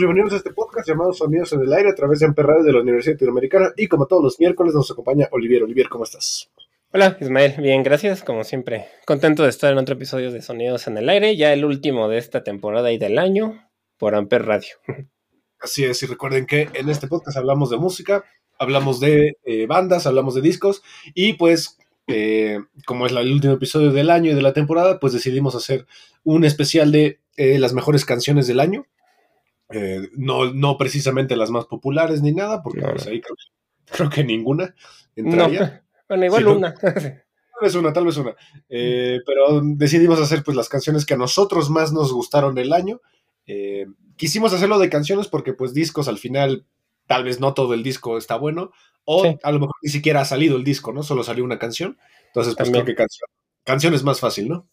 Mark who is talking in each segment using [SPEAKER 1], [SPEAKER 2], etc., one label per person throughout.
[SPEAKER 1] Bienvenidos a este podcast llamado Sonidos en el Aire a través de Amper Radio de la Universidad Latinoamericana y como todos los miércoles nos acompaña Olivier. Olivier, ¿cómo estás?
[SPEAKER 2] Hola Ismael, bien, gracias, como siempre. Contento de estar en otro episodio de Sonidos en el Aire, ya el último de esta temporada y del año por Amper Radio.
[SPEAKER 1] Así es, y recuerden que en este podcast hablamos de música, hablamos de eh, bandas, hablamos de discos y pues eh, como es la- el último episodio del año y de la temporada, pues decidimos hacer un especial de eh, las mejores canciones del año. Eh, no, no precisamente las más populares ni nada, porque pues ahí creo, creo que ninguna
[SPEAKER 2] No,
[SPEAKER 1] entraría.
[SPEAKER 2] bueno, igual
[SPEAKER 1] Sí, ¿no?
[SPEAKER 2] una.
[SPEAKER 1] Tal vez una, tal vez una. Eh, pero decidimos hacer pues las canciones que a nosotros más nos gustaron del año. Eh, quisimos hacerlo de canciones porque pues discos al final tal vez no todo el disco está bueno o
[SPEAKER 2] Sí.
[SPEAKER 1] a lo mejor ni siquiera ha salido el disco, ¿no? Solo salió una canción. Entonces pues
[SPEAKER 2] También.
[SPEAKER 1] creo que canción, canción es más fácil, ¿no?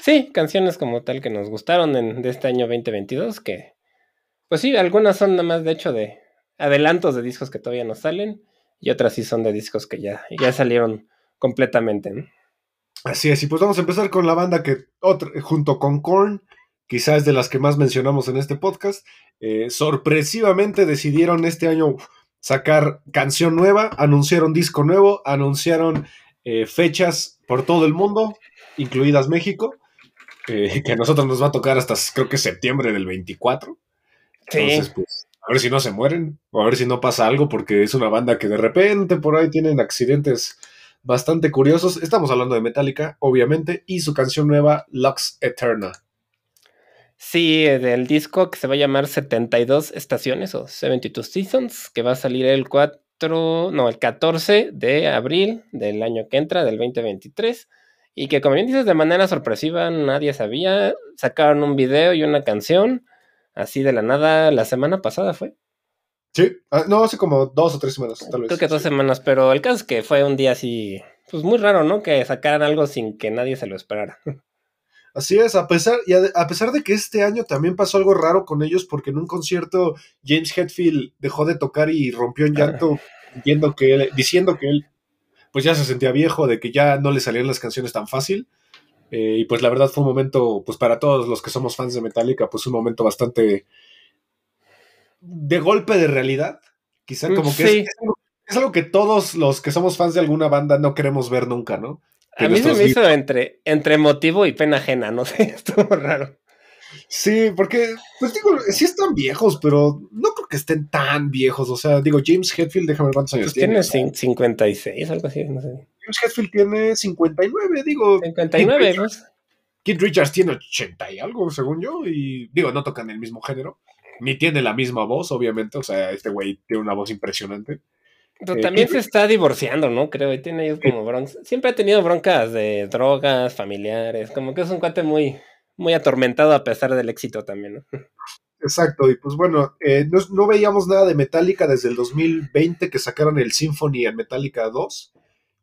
[SPEAKER 2] sí, canciones como tal que nos gustaron en- de este año 2022, que pues sí, algunas son nada más de hecho de adelantos de discos que todavía no salen y otras sí son de discos que ya, ya salieron completamente. ¿no?
[SPEAKER 1] Así es, y pues vamos a empezar con la banda que otra- junto con Korn, quizás de las que más mencionamos en este podcast, eh, sorpresivamente decidieron este año sacar canción nueva, anunciaron disco nuevo, anunciaron eh, fechas por todo el mundo, incluidas México, eh, que a nosotros nos va a tocar hasta creo que septiembre del 24.
[SPEAKER 2] Sí,
[SPEAKER 1] Entonces, pues, a ver si no se mueren, o a ver si no pasa algo, porque es una banda que de repente por ahí tienen accidentes bastante curiosos. Estamos hablando de Metallica, obviamente, y su canción nueva, Lux Eterna.
[SPEAKER 2] sí, eh, del disco que se va a llamar 72 estaciones o 72 Seasons, que va a salir el 4, no, el 14 de abril del año que entra, del 2023. Y que como bien dices, de manera sorpresiva, nadie sabía. Sacaron un video y una canción, así de la nada, la semana pasada fue.
[SPEAKER 1] Sí, ah, no, hace como dos o tres semanas, tal vez.
[SPEAKER 2] Creo que dos semanas, pero el caso es que fue un día así, pues muy raro, ¿no? Que sacaran algo sin que nadie se lo esperara.
[SPEAKER 1] Así es, a pesar, y a, a pesar de que este año también pasó algo raro con ellos, porque en un concierto James Hetfield dejó de tocar y rompió en llanto, viendo que él- diciendo que él pues ya se sentía viejo, de que ya no le salían las canciones tan fácil. Eh, y pues la verdad fue un momento, pues para todos los que somos fans de Metallica, pues un momento bastante de golpe de realidad. Quizá
[SPEAKER 2] Mm,
[SPEAKER 1] como que
[SPEAKER 2] sí.
[SPEAKER 1] es, es algo, es algo que todos los que somos fans de alguna banda no queremos ver nunca, ¿no? Que
[SPEAKER 2] A mí se me hizo entre, entre emotivo y pena ajena, no sé, estuvo raro.
[SPEAKER 1] Sí, porque, pues digo, sí están viejos, pero no creo que estén tan viejos. O sea, digo, James Hetfield, déjame ver cuántos años
[SPEAKER 2] Pues
[SPEAKER 1] tiene.
[SPEAKER 2] tiene
[SPEAKER 1] o sea,
[SPEAKER 2] cin- 56, algo así, no sé.
[SPEAKER 1] James Hetfield tiene 59, digo.
[SPEAKER 2] 59,
[SPEAKER 1] Keith
[SPEAKER 2] pues.
[SPEAKER 1] Keith Richards tiene 80 y algo, según yo. Y digo, no tocan el mismo género. Ni tiene la misma voz, obviamente. O sea, este güey tiene una voz impresionante.
[SPEAKER 2] Pero
[SPEAKER 1] Eh,
[SPEAKER 2] también
[SPEAKER 1] Keith
[SPEAKER 2] se está divorciando, ¿no? Creo, y tiene ahí como broncas. Siempre ha tenido broncas de drogas, familiares, como que es un cuate muy, muy atormentado a pesar del éxito también, ¿no?
[SPEAKER 1] Exacto, y pues bueno, eh, no, no veíamos nada de Metallica desde el 2020 que sacaron el Symphony en Metallica 2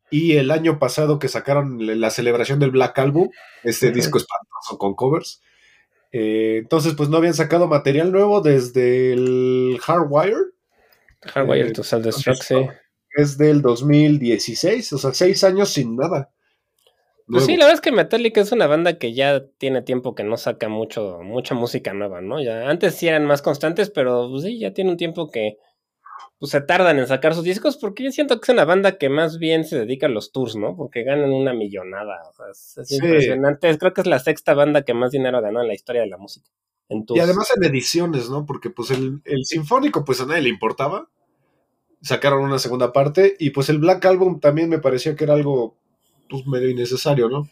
[SPEAKER 1] y el año pasado que sacaron la celebración del Black Album, este disco espantoso con covers. Eh, entonces, pues no habían sacado material nuevo desde el Hardwire,
[SPEAKER 2] Hardwire
[SPEAKER 1] Eh,
[SPEAKER 2] to Self-Destruct, sí.
[SPEAKER 1] que es del 2016, o sea, seis años sin nada.
[SPEAKER 2] Pues sí, la verdad es que Metallica es una banda que ya tiene tiempo que no saca mucho, mucha música nueva, ¿no? Ya, antes sí eran más constantes, pero pues, sí, ya tiene un tiempo que pues, se tardan en sacar sus discos, porque yo siento que es una banda que más bien se dedica a los tours, ¿no? Porque ganan una millonada, o sea, es, es
[SPEAKER 1] Sí.
[SPEAKER 2] impresionante. Creo que es la sexta banda que más dinero ganó en la historia de la música. En tours.
[SPEAKER 1] Y además en ediciones, ¿no? Porque pues el, el Sinfónico pues a nadie le importaba. Sacaron una segunda parte y pues el Black Album también me parecía que era algo pues medio innecesario, ¿no?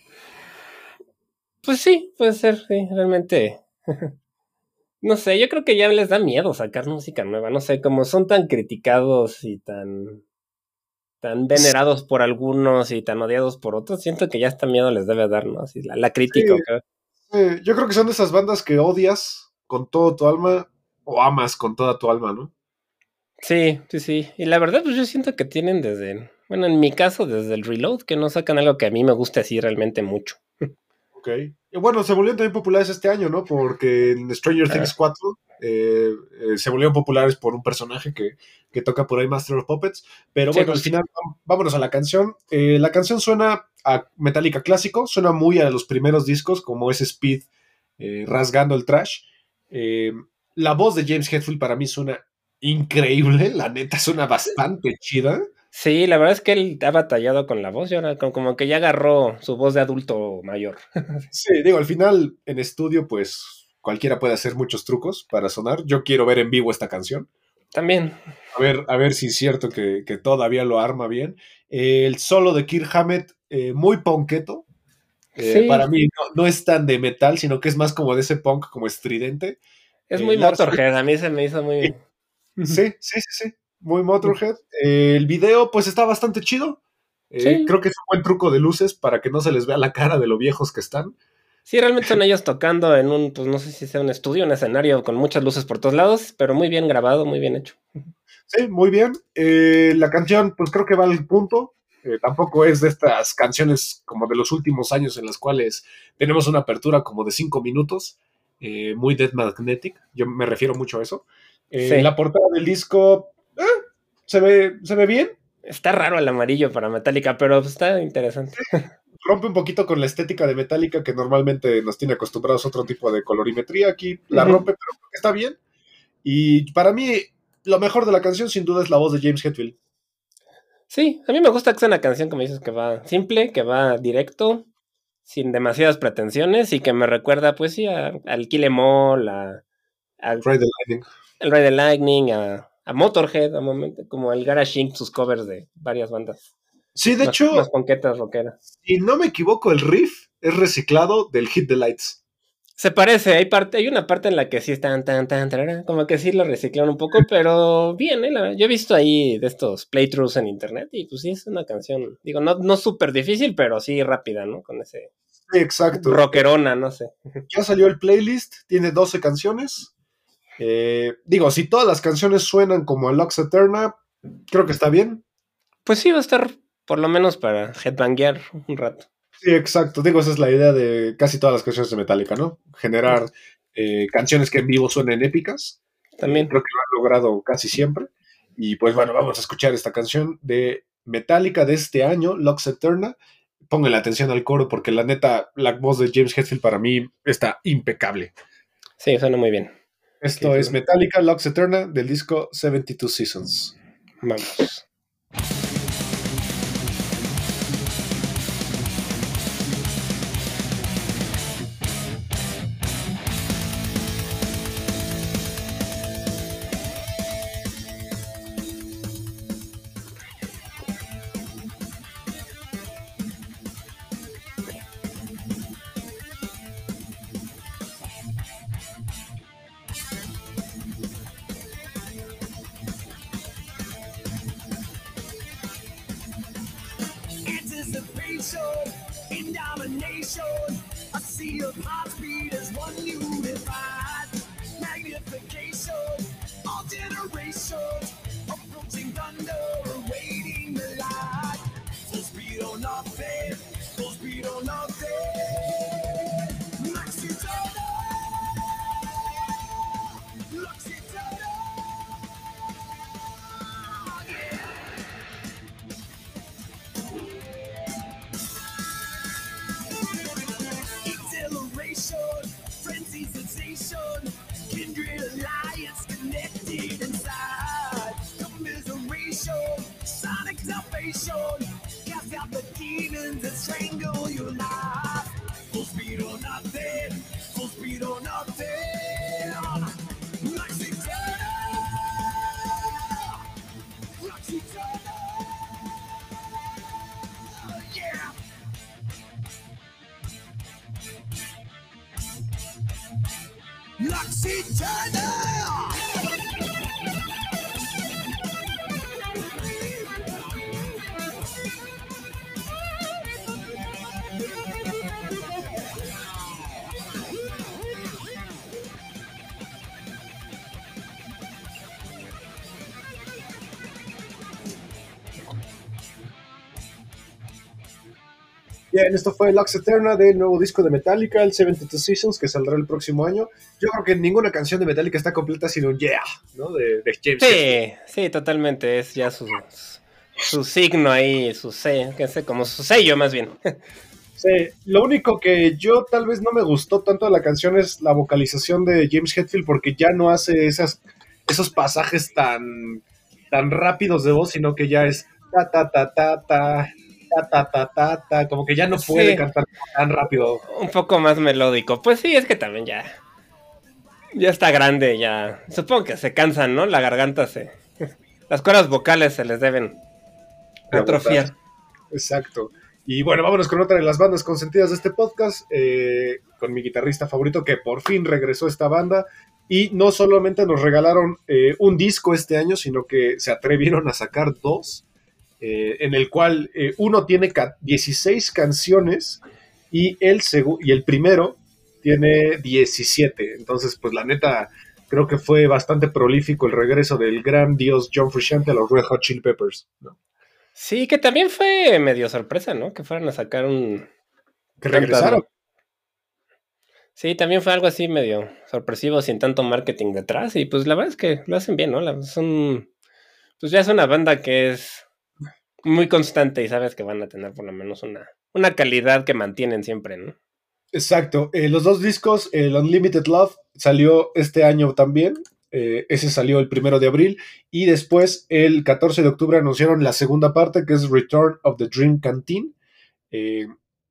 [SPEAKER 2] Pues sí, puede ser, sí, realmente. No sé, yo creo que ya les da miedo sacar música nueva. No sé, como son tan criticados y tan. tan venerados por algunos y tan odiados por otros, siento que ya hasta miedo les debe dar, ¿no? La, la crítica.
[SPEAKER 1] yo creo que son de esas bandas que odias con todo tu alma o amas con toda tu alma, ¿no?
[SPEAKER 2] Sí, sí, sí. Y la verdad, pues yo siento que tienen desde. Bueno, en mi caso, desde el reload, que no sacan algo que a mí me guste así realmente mucho.
[SPEAKER 1] Ok. Y bueno, se volvieron también populares este año, ¿no? Porque en Stranger Things 4 eh, eh, se volvieron populares por un personaje que, que, toca por ahí Master of Puppets. Pero bueno, al final, vámonos a la canción. Eh, la canción suena a Metallica clásico, suena muy a los primeros discos, como ese Speed rasgando el trash. la voz de James Hetfield para mí suena increíble, la neta suena bastante chida.
[SPEAKER 2] Sí, la verdad es que él ha batallado con la voz y ahora como que ya agarró su voz de adulto mayor.
[SPEAKER 1] Sí, digo, al final en estudio pues cualquiera puede hacer muchos trucos para sonar. Yo quiero ver en vivo esta canción.
[SPEAKER 2] También.
[SPEAKER 1] A ver, a ver si es cierto que, todavía lo arma bien. el solo de Kirk Hammett, eh, muy ponqueto. Eh, para mí no, es tan de metal, sino que es más como de ese punk como estridente.
[SPEAKER 2] Es muy Motorhead, a mí se me hizo muy...
[SPEAKER 1] Sí, sí, sí, sí muy Motorhead. Eh, el video, pues está bastante chido. Eh, creo que es un buen truco de luces para que no se les vea la cara de lo viejos que están.
[SPEAKER 2] Sí, realmente son ellos tocando en un, pues no sé si sea un estudio, un escenario con muchas luces por todos lados, pero muy bien grabado, muy bien hecho.
[SPEAKER 1] Sí, muy bien. Eh, la canción, pues creo que va al punto. tampoco es de estas canciones como de los últimos años en las cuales tenemos una apertura como de cinco minutos, muy Dead Magnetic. Yo me refiero mucho a eso. La portada del disco, eh, se, ve, se ve bien.
[SPEAKER 2] Está raro el amarillo para Metallica, pero está interesante.
[SPEAKER 1] Rompe un poquito con la estética de Metallica que normalmente nos tiene acostumbrados a otro tipo de colorimetría. Aquí la rompe, pero está bien. Y para mí, lo mejor de la canción sin duda es la voz de James Hetfield.
[SPEAKER 2] Sí, a mí me gusta que sea una canción, como dices, que va simple, que va directo, sin demasiadas pretensiones y que me recuerda, pues sí, al Kill Em All, a,
[SPEAKER 1] al Lightning.
[SPEAKER 2] El Ride the Lightning, a a Motorhead, a momento, como el Garage Inc., sus covers de varias bandas.
[SPEAKER 1] Sí, de hecho.
[SPEAKER 2] Las ponquetas rockeras.
[SPEAKER 1] Si no me equivoco, el riff es reciclado del Hit the Lights.
[SPEAKER 2] Se parece, hay parte, hay una parte en la que sí están tan, tan, tan, como que sí lo reciclaron un poco, pero bien, ¿eh? yo he visto ahí de estos playthroughs en internet y pues sí es una canción, digo, no, no súper difícil, pero sí rápida, ¿no? Con ese...
[SPEAKER 1] exacto.
[SPEAKER 2] Rockerona, no sé.
[SPEAKER 1] Ya salió el playlist, tiene 12 canciones, eh, digo, si todas las canciones suenan como el Lux Eterna, creo que está bien.
[SPEAKER 2] Pues sí, va a estar por lo menos para headbanguear un rato.
[SPEAKER 1] Sí, exacto. Digo, esa es la idea de casi todas las canciones de Metallica, ¿no? Generar eh, canciones que en vivo suenen épicas.
[SPEAKER 2] También.
[SPEAKER 1] creo que lo han logrado casi siempre. Y pues bueno, vamos a escuchar esta canción de Metallica de este año, Lux Eterna. Pongan la atención al coro porque la neta, la voz de James Hetfield para mí está impecable.
[SPEAKER 2] Sí, suena muy bien.
[SPEAKER 1] Esto es Metallica Lux Eterna del disco 72 Seasons.
[SPEAKER 2] Vamos.
[SPEAKER 3] sexy sensation, kindred alliance connected inside. Commiseration, sonic salvation, cast out the demons that strangle your life. Full speed or nothing, full speed or nothing. eternal.
[SPEAKER 1] Bien, esto fue Lux Eterna del nuevo disco de Metallica, el 72 Seasons, que saldrá el próximo año. Yo creo que ninguna canción de Metallica está completa sin un yeah, ¿no? De, James.
[SPEAKER 2] Sí, sí, totalmente. Es ya su, su signo ahí, su sello, como su sello más bien.
[SPEAKER 1] Sí, lo único que yo tal vez no me gustó tanto de la canción es la vocalización de James Hetfield, porque ya no hace esas, esos pasajes tan, tan rápidos de voz, sino que ya es ta ta ta ta ta ta, ta, ta, ta, como que ya no puede cantar tan rápido.
[SPEAKER 2] Un poco más melódico. Pues sí, es que también ya. Ya está grande, ya. Supongo que se cansan, ¿no? La garganta se. Las cuerdas vocales se les deben atrofiar.
[SPEAKER 1] Exacto. Y bueno, vámonos con otra de las bandas consentidas de este podcast, eh, con mi guitarrista favorito que por fin regresó a esta banda. Y no solamente nos regalaron eh, un disco este año, sino que se atrevieron a sacar dos. Eh, en el cual eh, uno tiene 16 canciones y el, y el primero tiene 17. Entonces, pues la neta, creo que fue bastante prolífico el regreso del gran dios John Frusciante a los Red Hot Chili Peppers.
[SPEAKER 2] Sí, que también fue medio sorpresa, ¿no? Que fueran a sacar un...
[SPEAKER 1] Que regresaron.
[SPEAKER 2] Sí, también fue algo así medio sorpresivo, sin tanto marketing detrás. Y pues la verdad es que lo hacen bien, ¿no? Son... Pues ya es una banda que es muy constante y sabes que van a tener por lo menos una, una calidad que mantienen siempre, ¿no?
[SPEAKER 1] Exacto. Eh, los dos discos, el Unlimited Love salió este año también. Eh, ese salió el primero de abril. Y después, el 14 de octubre, anunciaron la segunda parte, que es Return of the Dream Canteen. Eh,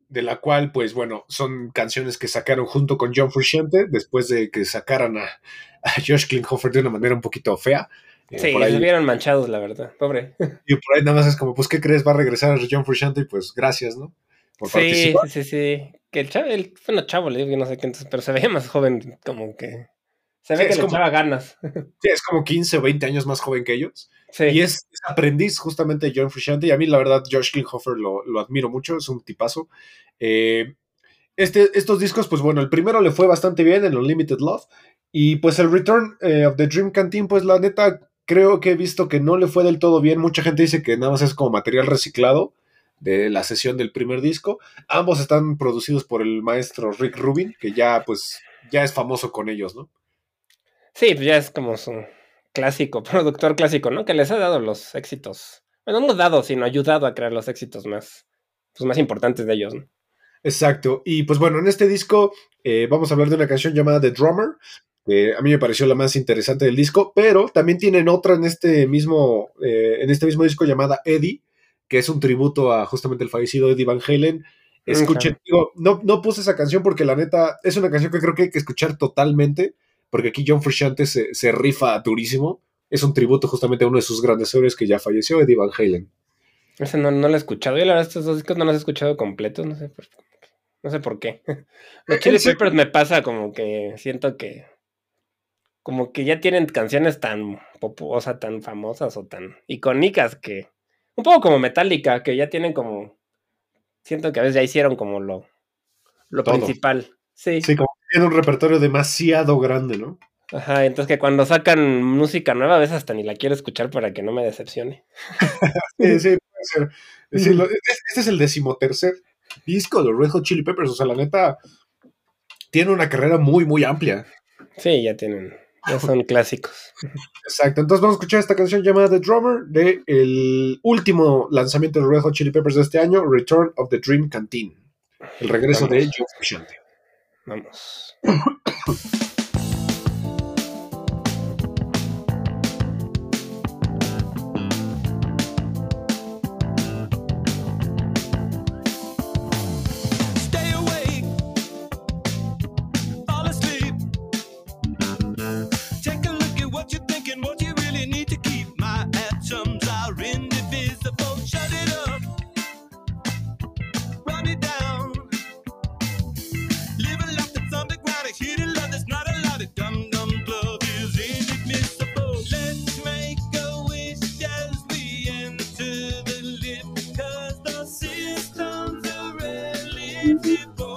[SPEAKER 1] de la cual, pues bueno, son canciones que sacaron junto con John Frusciante después de que sacaran a, a Josh Klinghoffer de una manera un poquito fea.
[SPEAKER 2] Eh, sí, se vieron manchados, la verdad, pobre.
[SPEAKER 1] Y por ahí nada más es como, pues, ¿qué crees? Va a regresar a John Frusciante y pues gracias, ¿no?
[SPEAKER 2] Por sí, sí, sí, Que el chavo, el, bueno, chavo, le digo que no sé qué, pero se veía más joven, como que... Se ve que le echaba ganas.
[SPEAKER 1] Sí, es como 15 o 20 años más joven que ellos. Sí. Y es, aprendiz justamente de John Frusciante. Y a mí, la verdad, Josh Klinghoffer lo, lo admiro mucho, es un tipazo. Eh, este, estos discos, pues bueno, el primero le fue bastante bien, el Unlimited Love. Y pues el Return eh, of the Dream Canteen, pues la neta, creo que he visto que no le fue del todo bien. Mucha gente dice que nada más es como material reciclado de la sesión del primer disco. Ambos están producidos por el maestro Rick Rubin, que ya pues ya es famoso con ellos, ¿no?
[SPEAKER 2] Sí, pues ya es como su clásico, productor clásico, ¿no? Que les ha dado los éxitos. Bueno, no dado, sino ayudado a crear los éxitos más, pues, más importantes de ellos, ¿no?
[SPEAKER 1] Exacto. Y pues bueno, en este disco eh, vamos a hablar de una canción llamada The Drummer, a mí me pareció la más interesante del disco, pero también tienen otra en este mismo, eh, en este mismo disco llamada Eddie, que es un tributo a justamente el fallecido Eddie Van Halen. Escuchen, digo, no, no puse esa canción porque la neta es una canción que creo que hay que escuchar totalmente, porque aquí John Frusciante se, se rifa durísimo. Es un tributo justamente a uno de sus grandes héroes que ya falleció, Eddie Van Halen.
[SPEAKER 2] Ese no, no lo he escuchado. Yo la verdad estos dos discos no los he escuchado completos, no sé por, no sé por qué. Los Chili Peppers me pasa como que siento que como que ya tienen canciones tan o tan famosas o tan icónicas que. Un poco como Metallica, que ya tienen como. Siento que a veces ya hicieron como lo, lo principal. Sí.
[SPEAKER 1] Sí, como que tienen un repertorio demasiado grande, ¿no?
[SPEAKER 2] Ajá, entonces que cuando sacan música nueva, a veces hasta ni la quiero escuchar para que no me decepcione.
[SPEAKER 1] sí, sí, puede ser. este es el decimotercer disco de Red Hot Chili Peppers. O sea, la neta, tiene una carrera muy, muy amplia.
[SPEAKER 2] Sí, ya tienen ya son clásicos.
[SPEAKER 1] Exacto, entonces vamos a escuchar esta canción llamada The Drummer de el último lanzamiento de Red Hot Chili Peppers de este año, Return of the Dream Canteen. El regreso de Joe.
[SPEAKER 2] Vamos.
[SPEAKER 1] tiempo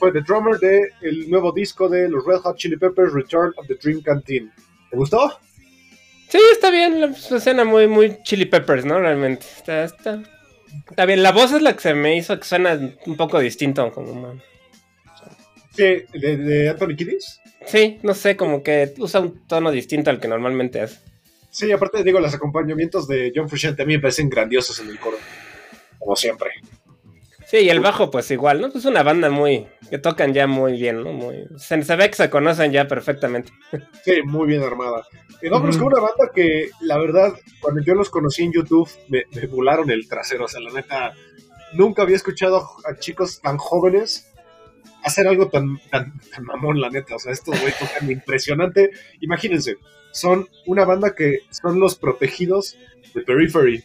[SPEAKER 1] fue The Drummer de el nuevo disco de los Red Hot Chili Peppers, Return of the Dream Canteen. ¿Te gustó?
[SPEAKER 2] Sí, está bien, la escena muy, muy Chili Peppers, ¿no? Realmente. Está, está, está bien. La voz es la que se me hizo que suena un poco distinto. Como,
[SPEAKER 1] sí, ¿de, de Anthony Kiddis?
[SPEAKER 2] Sí, no sé, como que usa un tono distinto al que normalmente hace.
[SPEAKER 1] Sí, aparte digo, los acompañamientos de John Frusciante también me parecen grandiosos en el coro. Como siempre.
[SPEAKER 2] Sí, y el bajo, pues igual, ¿no? Es una banda muy. que tocan ya muy bien, ¿no? Muy, se, ve que se conocen ya perfectamente.
[SPEAKER 1] Sí, muy bien armada. Y no, pero es que una banda que, la verdad, cuando yo los conocí en YouTube, me, me volaron el trasero. O sea, la neta, nunca había escuchado a chicos tan jóvenes hacer algo tan, tan, mamón, la neta. O sea, estos güeyes tocan impresionante. Imagínense, son una banda que son los protegidos de Periphery,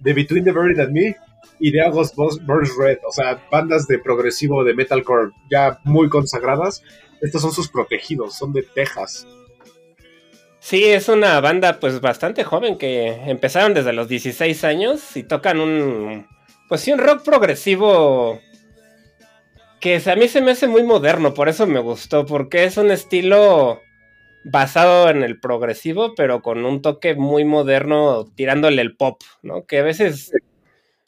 [SPEAKER 1] de Between the Buried and Me y de August Burns Red, o sea, bandas de progresivo de metalcore ya muy consagradas. Estos son sus protegidos, son de Texas.
[SPEAKER 2] Sí, es una banda pues bastante joven que empezaron desde los 16 años y tocan un pues sí un rock progresivo que a mí se me hace muy moderno, por eso me gustó, porque es un estilo basado en el progresivo, pero con un toque muy moderno tirándole el pop, ¿no? Que a veces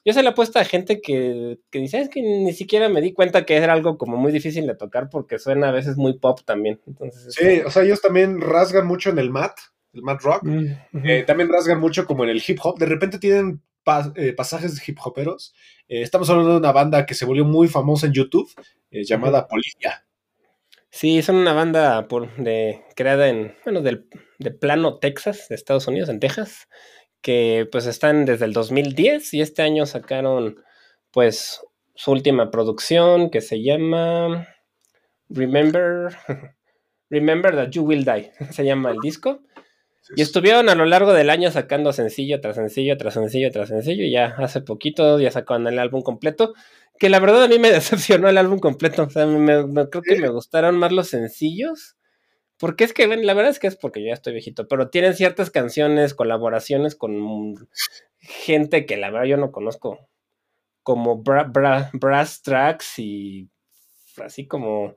[SPEAKER 2] yo se la he puesto a gente que, que dice, es que ni siquiera me di cuenta que era algo como muy difícil de tocar porque suena a veces muy pop también. Entonces,
[SPEAKER 1] sí, o sea, ellos también rasgan mucho en el mat, el mat rock. Mm, eh, también rasgan mucho como en el hip hop. De repente tienen eh, pasajes de hip hoperos. Eh, estamos hablando de una banda que se volvió muy famosa en YouTube, llamada Polilla.
[SPEAKER 2] Sí, son una banda por, de, creada en, bueno, del, de Plano, Texas, de Estados Unidos, en Texas que pues están desde el 2010 y este año sacaron pues su última producción que se llama Remember Remember that you will die, se llama el disco. Y estuvieron a lo largo del año sacando sencillo tras sencillo tras sencillo tras sencillo y ya hace poquito ya sacaron el álbum completo, que la verdad a mí me decepcionó el álbum completo, o sea, me, creo que me gustaron más los sencillos porque es que, bueno, la verdad es que es porque yo ya estoy viejito, pero tienen ciertas canciones, colaboraciones con gente que la verdad yo no conozco, como Brass Tracks y así como,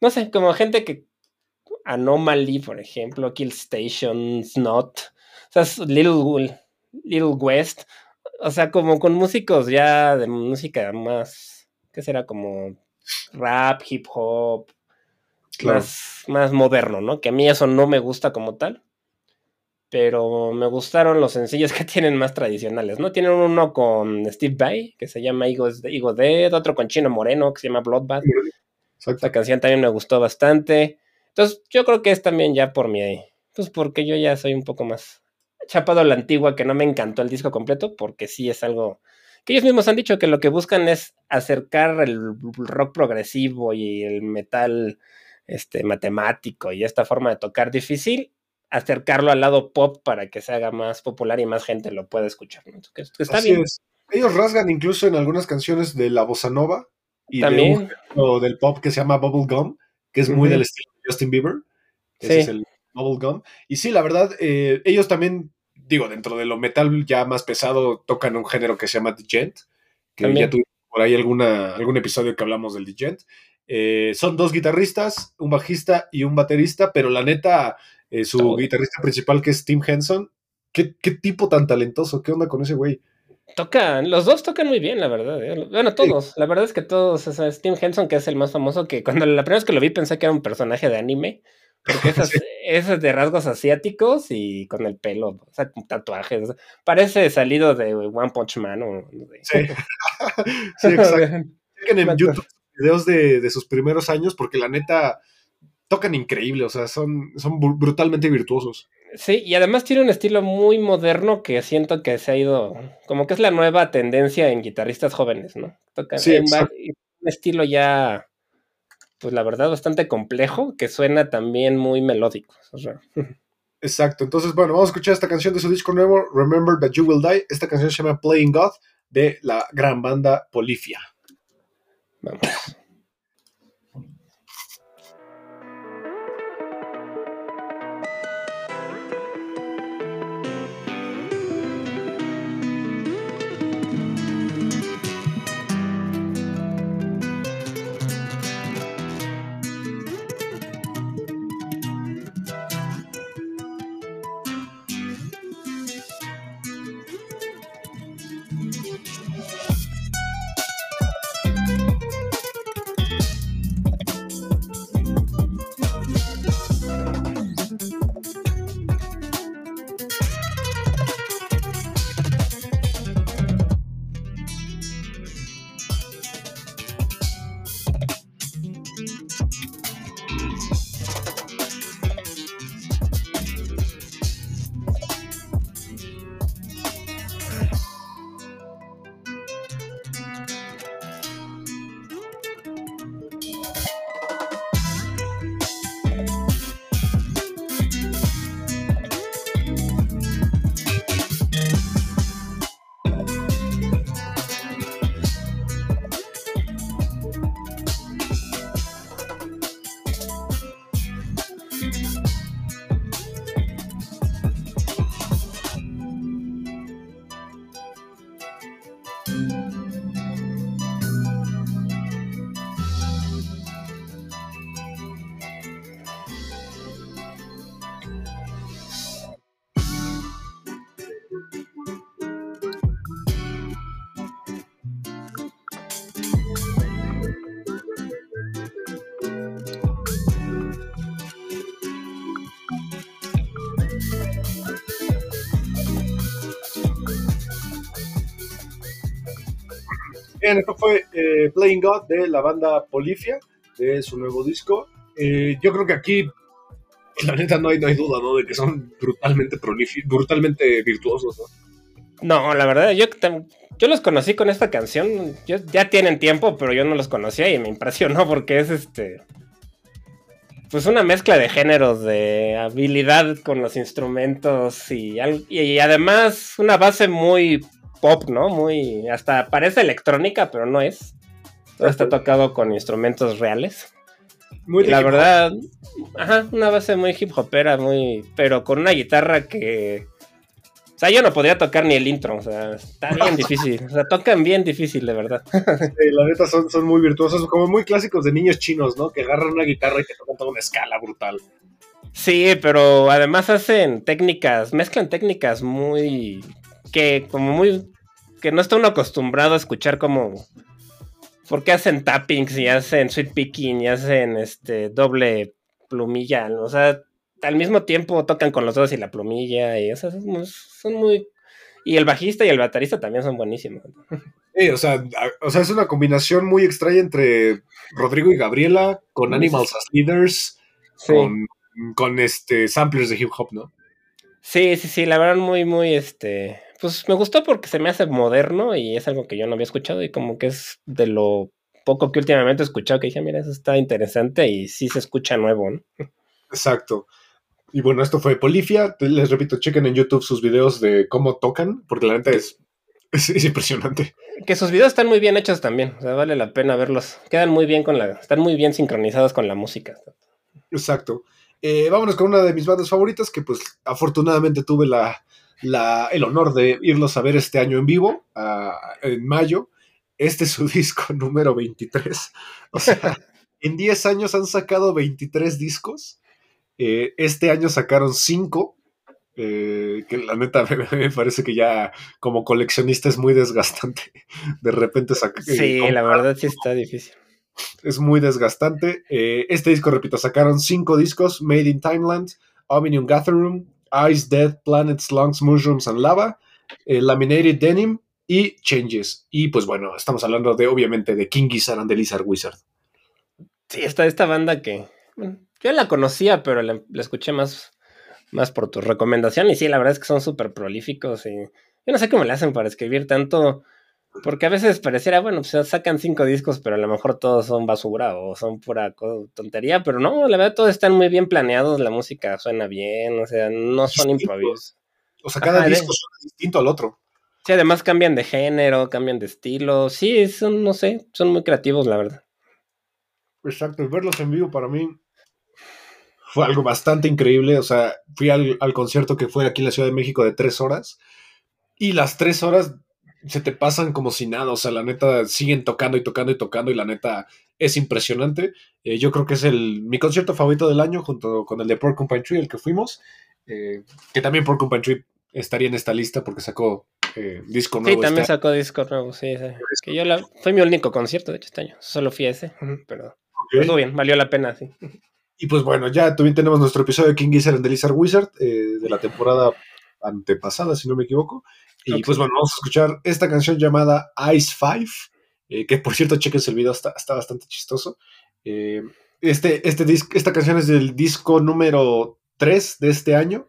[SPEAKER 2] no sé, como gente que Anomaly, por ejemplo, Kill Station, Snot, o sea, Little, Little West, o sea, como con músicos ya de música más, ¿qué será? Como rap, hip hop, más, más moderno, ¿no? Que a mí eso no me gusta como tal. Pero me gustaron los sencillos que tienen más tradicionales, ¿no? Tienen uno con Steve Vai, que se llama Ego, Dead, otro con Chino Moreno, que se llama Bloodbath. Esta canción también me gustó bastante. Entonces, yo creo que es también ya por mi. Pues porque yo ya soy un poco más chapado a la antigua, que no me encantó el disco completo, porque sí es algo que ellos mismos han dicho que lo que buscan es acercar el rock progresivo y el metal este, matemático y esta forma de tocar difícil, acercarlo al lado pop para que se haga más popular y más gente lo pueda escuchar. está bien.
[SPEAKER 1] Ellos rasgan incluso en algunas canciones de la bossa nova y ¿También? De del pop que se llama Bubblegum, que es muy del estilo de Justin Bieber. Ese es el Bubblegum. Y sí, la verdad, eh, ellos también, digo, dentro de lo metal ya más pesado, tocan un género que se llama Gent, que ya tuvimos por ahí alguna, algún episodio que hablamos del Gent. Eh, son dos guitarristas, un bajista y un baterista, pero la neta, eh, su guitarrista principal, que es Tim Henson, ¿qué, tipo tan talentoso, ¿qué onda con ese güey?
[SPEAKER 2] Tocan, los dos tocan muy bien, la verdad. ¿eh? Bueno, todos, la verdad es que todos, o sea, Tim Henson, que es el más famoso, que cuando la primera vez que lo vi pensé que era un personaje de anime, porque esas, de rasgos asiáticos y con el pelo, o sea, tatuajes, parece salido de One Punch Man o...
[SPEAKER 1] Sí, sí exacto. en YouTube videos de, sus primeros años porque la neta tocan increíble, o sea, son, son brutalmente virtuosos.
[SPEAKER 2] Sí, y además tiene un estilo muy moderno que siento que se ha ido, como que es la nueva tendencia en guitarristas jóvenes, ¿no? Tocan sí, un estilo ya, pues la verdad, bastante complejo, que suena también muy melódico.
[SPEAKER 1] Exacto, entonces bueno, vamos a escuchar esta canción de su disco nuevo, Remember That You Will Die. Esta canción se llama Playing God de la gran banda Polifia. Vamos. Esto fue eh, Playing God de la banda Polifia, de su nuevo disco. Eh, yo creo que aquí, la neta, no hay, no hay duda, ¿no? De que son brutalmente, brutalmente virtuosos, ¿no?
[SPEAKER 2] No, la verdad, yo, yo los conocí con esta canción. ya tienen tiempo, pero yo no los conocía y me impresionó porque es este. Pues una mezcla de géneros, de habilidad con los instrumentos y además una base muy pop, ¿no? Muy. Hasta parece electrónica, pero no es. Todo está tocado con instrumentos reales. Muy la verdad, ajá, una base muy hip hopera, muy. Pero con una guitarra que o sea, yo no podría tocar ni el intro, o sea, está bien difícil. O sea, tocan bien difícil, de verdad.
[SPEAKER 1] la neta son, son muy virtuosos, como muy clásicos de niños chinos, ¿no? Que agarran una guitarra y te tocan toda una escala brutal.
[SPEAKER 2] Sí, pero además hacen técnicas, mezclan técnicas muy. Que como muy. que no está uno acostumbrado a escuchar como. Porque hacen tappings y hacen sweet picking y hacen este doble plumilla, o sea, al mismo tiempo tocan con los dos y la plumilla y esas son muy... Y el bajista y el baterista también son buenísimos.
[SPEAKER 1] Sí, o sea, o sea, es una combinación muy extraña entre Rodrigo y Gabriela con Animals as Leaders, con, con, este samplers de hip hop, ¿no?
[SPEAKER 2] Sí, sí, sí, la verdad muy, muy, este, pues me gustó porque se me hace moderno y es algo que yo no había escuchado y como que es de lo poco que últimamente he escuchado que dije, mira, eso está interesante y sí se escucha nuevo, ¿no?
[SPEAKER 1] Exacto. Y bueno, esto fue Polifia. Les repito, chequen en YouTube sus videos de cómo tocan, porque la neta es, es, impresionante.
[SPEAKER 2] Que sus videos están muy bien hechos también. O sea, vale la pena verlos. Quedan muy bien con la. Están muy bien sincronizados con la música.
[SPEAKER 1] Exacto. Eh, vámonos con una de mis bandas favoritas, que pues afortunadamente tuve la, la, el honor de irlos a ver este año en vivo, en mayo. Este es su disco número 23. O sea, en 10 años han sacado 23 discos. Eh, este año sacaron cinco, eh, que la neta me, parece que ya como coleccionista es muy desgastante. De repente sacar.
[SPEAKER 2] Eh, sí, la verdad sí está difícil.
[SPEAKER 1] Es muy desgastante. este disco, repito, sacaron cinco discos: Made in Timeland, Omnium Gatherum, Ice Dead, Planets, Lungs, Mushrooms and Lava, Laminated Denim y Changes. Y pues bueno, estamos hablando de obviamente de King Gizzard and the Lizard Wizard.
[SPEAKER 2] Sí, está esta banda que yo la conocía, pero la, escuché más, más por tu recomendación. Y sí, la verdad es que son súper prolíficos. Y yo no sé cómo le hacen para escribir tanto. Porque a veces pareciera, bueno, pues sacan cinco discos, pero a lo mejor todos son basura o son pura tontería. Pero no, la verdad, todos están muy bien planeados. La música suena bien, o sea, no son improvisos.
[SPEAKER 1] O sea, cada disco suena distinto al otro.
[SPEAKER 2] Sí, además cambian de género, cambian de estilo. Sí, son, no sé, son muy creativos, la verdad.
[SPEAKER 1] Exacto, verlos en vivo para mí fue algo bastante increíble. O sea, fui al, concierto que fue aquí en la Ciudad de México de tres horas y las tres horas se te pasan como si nada. O sea, la neta siguen tocando y tocando y tocando y la neta es impresionante. Eh, yo creo que es el, mi concierto favorito del año junto con el de Porcupine Tree, el que fuimos. Eh, que también Porcupine Tree estaría en esta lista porque sacó eh, disco nuevo.
[SPEAKER 2] Sí, también este sacó disco nuevo, sí. Que yo la, fue mi único concierto, de hecho, este año. Solo fui a ese, pero estuvo bien, valió la pena, sí.
[SPEAKER 1] Y pues bueno, ya también tenemos nuestro episodio de King Gizzard and the Lizard Wizard eh, de la temporada antepasada, si no me equivoco. Y pues bueno, vamos a escuchar esta canción llamada Ice Five, eh, que por cierto, chequense el video, está, está bastante chistoso. Eh, este, este esta canción es del disco número 3 de este año,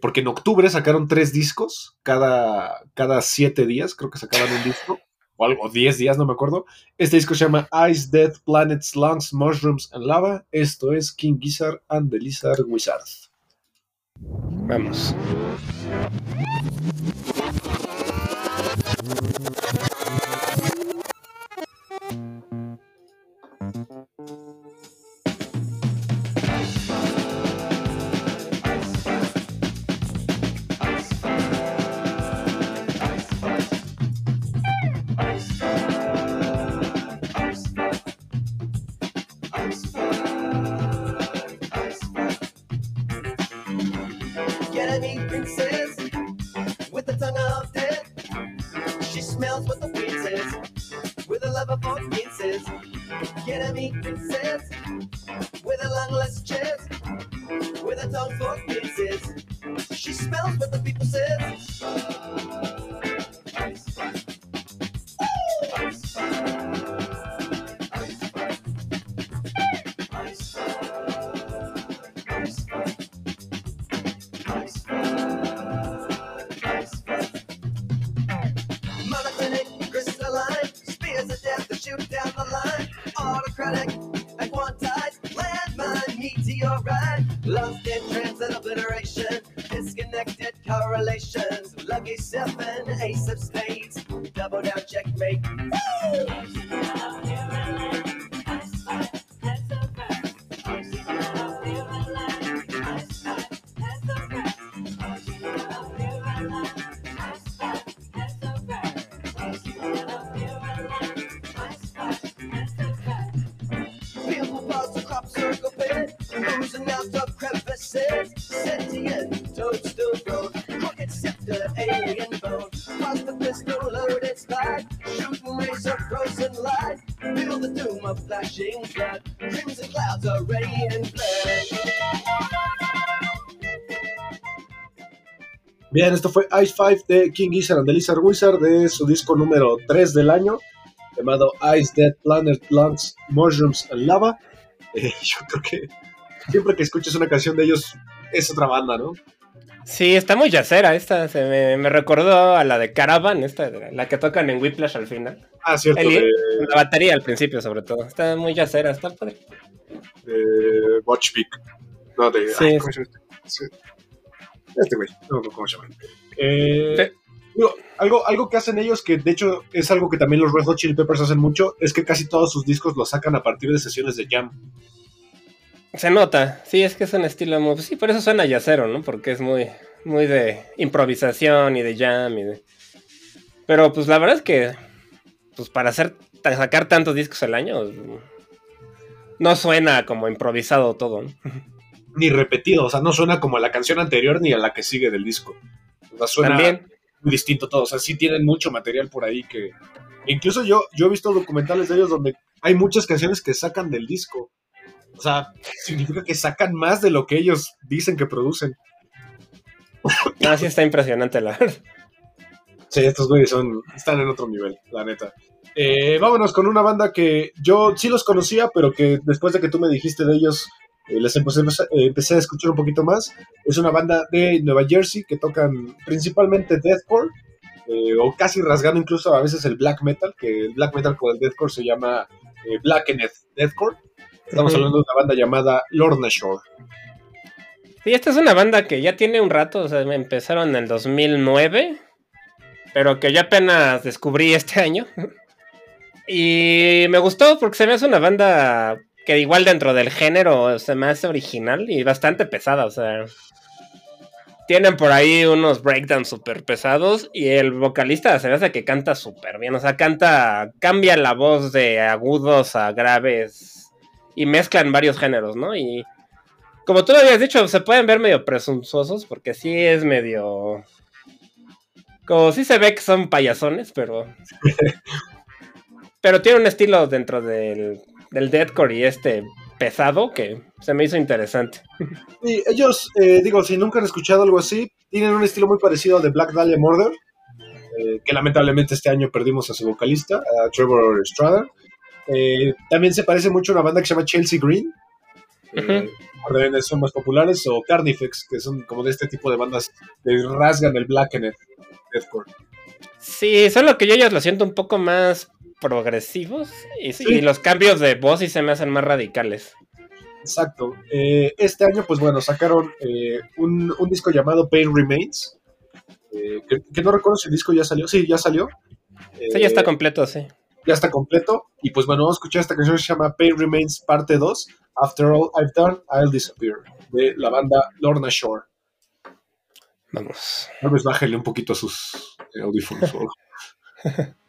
[SPEAKER 1] porque en octubre sacaron tres discos, cada, cada siete días creo que sacaban un disco o algo, 10 días, no me acuerdo. Este disco se llama Ice, Dead, Planets, Lungs, Mushrooms and Lava. Esto es King Gizzard and the Lizard Wizard.
[SPEAKER 2] Vamos.
[SPEAKER 3] you up on pieces. Get me princess with a longless chest, with a tongue for Lost in transit obliteration, disconnected correlations. Lucky seven, ace of spades, double down checkmate.
[SPEAKER 1] Bien, esto fue Ice Five de King Gizzard and the Lizard Wizard de su disco número 3 del año, llamado Ice Dead Planet Plants, Mushrooms and Lava. Eh, yo creo que siempre que escuches una canción de ellos es otra banda, ¿no?
[SPEAKER 2] Sí, está muy yacera esta. Se me, me recordó a la de Caravan, esta, la que tocan en Whiplash al final.
[SPEAKER 1] Ah, cierto,
[SPEAKER 2] El-
[SPEAKER 1] de,
[SPEAKER 2] La batería al principio, sobre todo. Está muy yacera, está padre.
[SPEAKER 1] de Watch Peak. No, de.
[SPEAKER 2] Sí.
[SPEAKER 1] ay, ¿cómo se llama este? Sí. Este güey, no cómo se llama. Eh,
[SPEAKER 2] Sí.
[SPEAKER 1] digo, algo, algo que hacen ellos, que de hecho es algo que también los Red Hot Chili Peppers hacen mucho, es que casi todos sus discos los sacan a partir de sesiones de jam.
[SPEAKER 2] Se nota. Sí, es que es un estilo muy. Sí, por eso suena yacero, ¿no? Porque es muy, muy de improvisación y de jam y de. Pero pues la verdad es que. Pues para hacer para sacar tantos discos al año. No suena como improvisado todo, ¿no?
[SPEAKER 1] Ni repetido, o sea, no suena como a la canción anterior ni a la que sigue del disco. O sea, suena
[SPEAKER 2] También.
[SPEAKER 1] muy distinto todo. O sea, sí tienen mucho material por ahí que. Incluso yo, yo he visto documentales de ellos donde hay muchas canciones que sacan del disco. O sea, significa que sacan más de lo que ellos dicen que producen.
[SPEAKER 2] Ah, sí está impresionante, la verdad.
[SPEAKER 1] Sí, estos güeyes son, están en otro nivel, la neta. Eh, vámonos con una banda que yo sí los conocía, pero que después de que tú me dijiste de ellos, eh, empecé, eh, empecé a escuchar un poquito más. Es una banda de Nueva Jersey que tocan principalmente deathcore, eh, o casi rasgando incluso a veces el black metal, que el black metal con el deathcore se llama eh, Blackened Deathcore. Estamos hablando de una banda llamada Lorna Shore.
[SPEAKER 2] Sí, esta es una banda que ya tiene un rato, o sea, me empezaron en el 2009, pero que yo apenas descubrí este año. Y me gustó porque se me hace una banda que igual dentro del género se me hace original y bastante pesada, o sea... Tienen por ahí unos breakdowns súper pesados y el vocalista se me hace que canta súper bien, o sea, canta, cambia la voz de agudos a graves y mezclan varios géneros, ¿no? Y como tú lo habías dicho, se pueden ver medio presuntuosos porque sí es medio... Como sí se ve que son payasones, pero... pero tiene un estilo dentro del, del deathcore y este pesado que se me hizo interesante.
[SPEAKER 1] Y ellos, eh, digo, si nunca han escuchado algo así, tienen un estilo muy parecido al de Black Dahlia Murder, eh, que lamentablemente este año perdimos a su vocalista, a Trevor Strada. Eh, también se parece mucho a una banda que se llama Chelsea Green, eh, órdenes son más populares, o Carnifex, que son como de este tipo de bandas que rasgan el Blackened Deathcore.
[SPEAKER 2] Sí, solo que yo ellos lo siento un poco más progresivos y, sí,
[SPEAKER 1] Sí.
[SPEAKER 2] y los cambios de voz sí se me hacen más radicales.
[SPEAKER 1] Exacto. Eh, este año, pues bueno, sacaron eh, un, un disco llamado Pain Remains, eh, que, que no recuerdo si el disco ya salió. Sí, ya salió.
[SPEAKER 2] Sí, ya está completo, sí.
[SPEAKER 1] ya está completo. Y pues bueno, vamos a escuchar esta canción que se llama Pain Remains parte 2. After all I've done, I'll disappear. De la banda Lorna Shore.
[SPEAKER 2] Vamos.
[SPEAKER 1] Tal vez bájele un poquito a sus audífonos.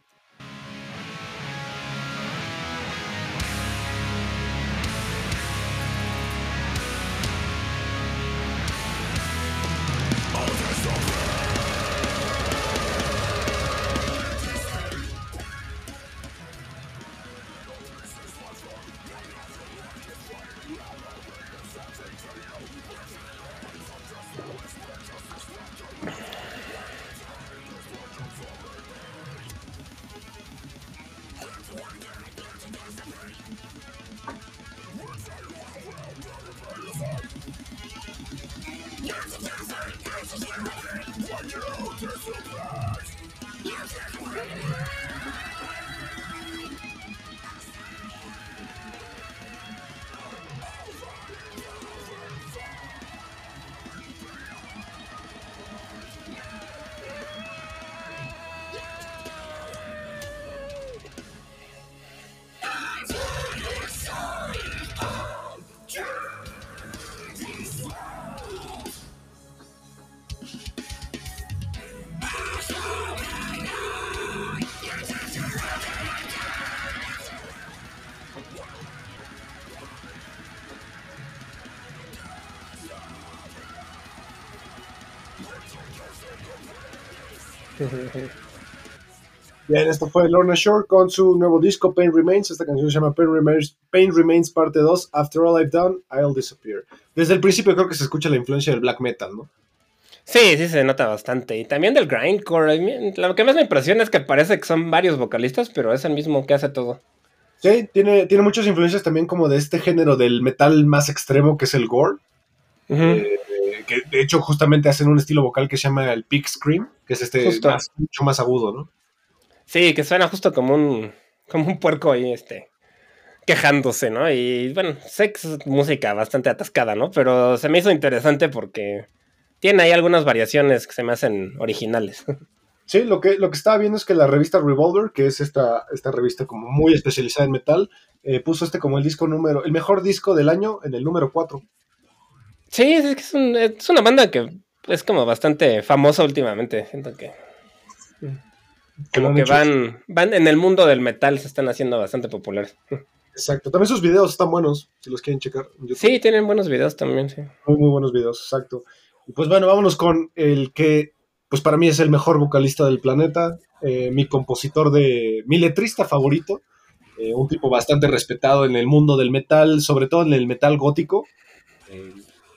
[SPEAKER 1] Bien, esto fue Lorna Shore con su nuevo disco Pain Remains. Esta canción se llama Pain Remains, Pain Remains Parte 2. After all I've done, I'll disappear. Desde el principio creo que se escucha la influencia del black metal, ¿no?
[SPEAKER 2] Sí, sí se nota bastante. Y también del grindcore. Lo que más me impresiona es que parece que son varios vocalistas, pero es el mismo que hace todo.
[SPEAKER 1] Sí, tiene, tiene muchas influencias también como de este género del metal más extremo que es el gore. Eh, que de hecho justamente hacen un estilo vocal que se llama el Pig Scream, que es este más- mucho más agudo, ¿no?
[SPEAKER 2] Sí, que suena justo como un, como un puerco ahí, este, quejándose, ¿no? Y bueno, sé que es música bastante atascada, ¿no? Pero se me hizo interesante porque tiene ahí algunas variaciones que se me hacen originales.
[SPEAKER 1] Sí, lo que, lo que estaba viendo es que la revista Revolver, que es esta, esta revista como muy especializada en metal, eh, puso este como el disco número, el mejor disco del año en el número 4.
[SPEAKER 2] Sí, es que es, un- es una banda que es como bastante famosa últimamente. Siento que, como que van, van en el mundo del metal, se están haciendo bastante populares.
[SPEAKER 1] Exacto. También sus videos están buenos, si los quieren checar. en.
[SPEAKER 2] Sí, tienen buenos videos también, sí.
[SPEAKER 1] Muy, muy buenos videos, exacto. Y pues bueno, vámonos con el que, pues para mí es el mejor vocalista del planeta, eh, mi compositor de, mi letrista favorito, eh, un tipo bastante respetado en el mundo del metal, sobre todo en el metal gótico.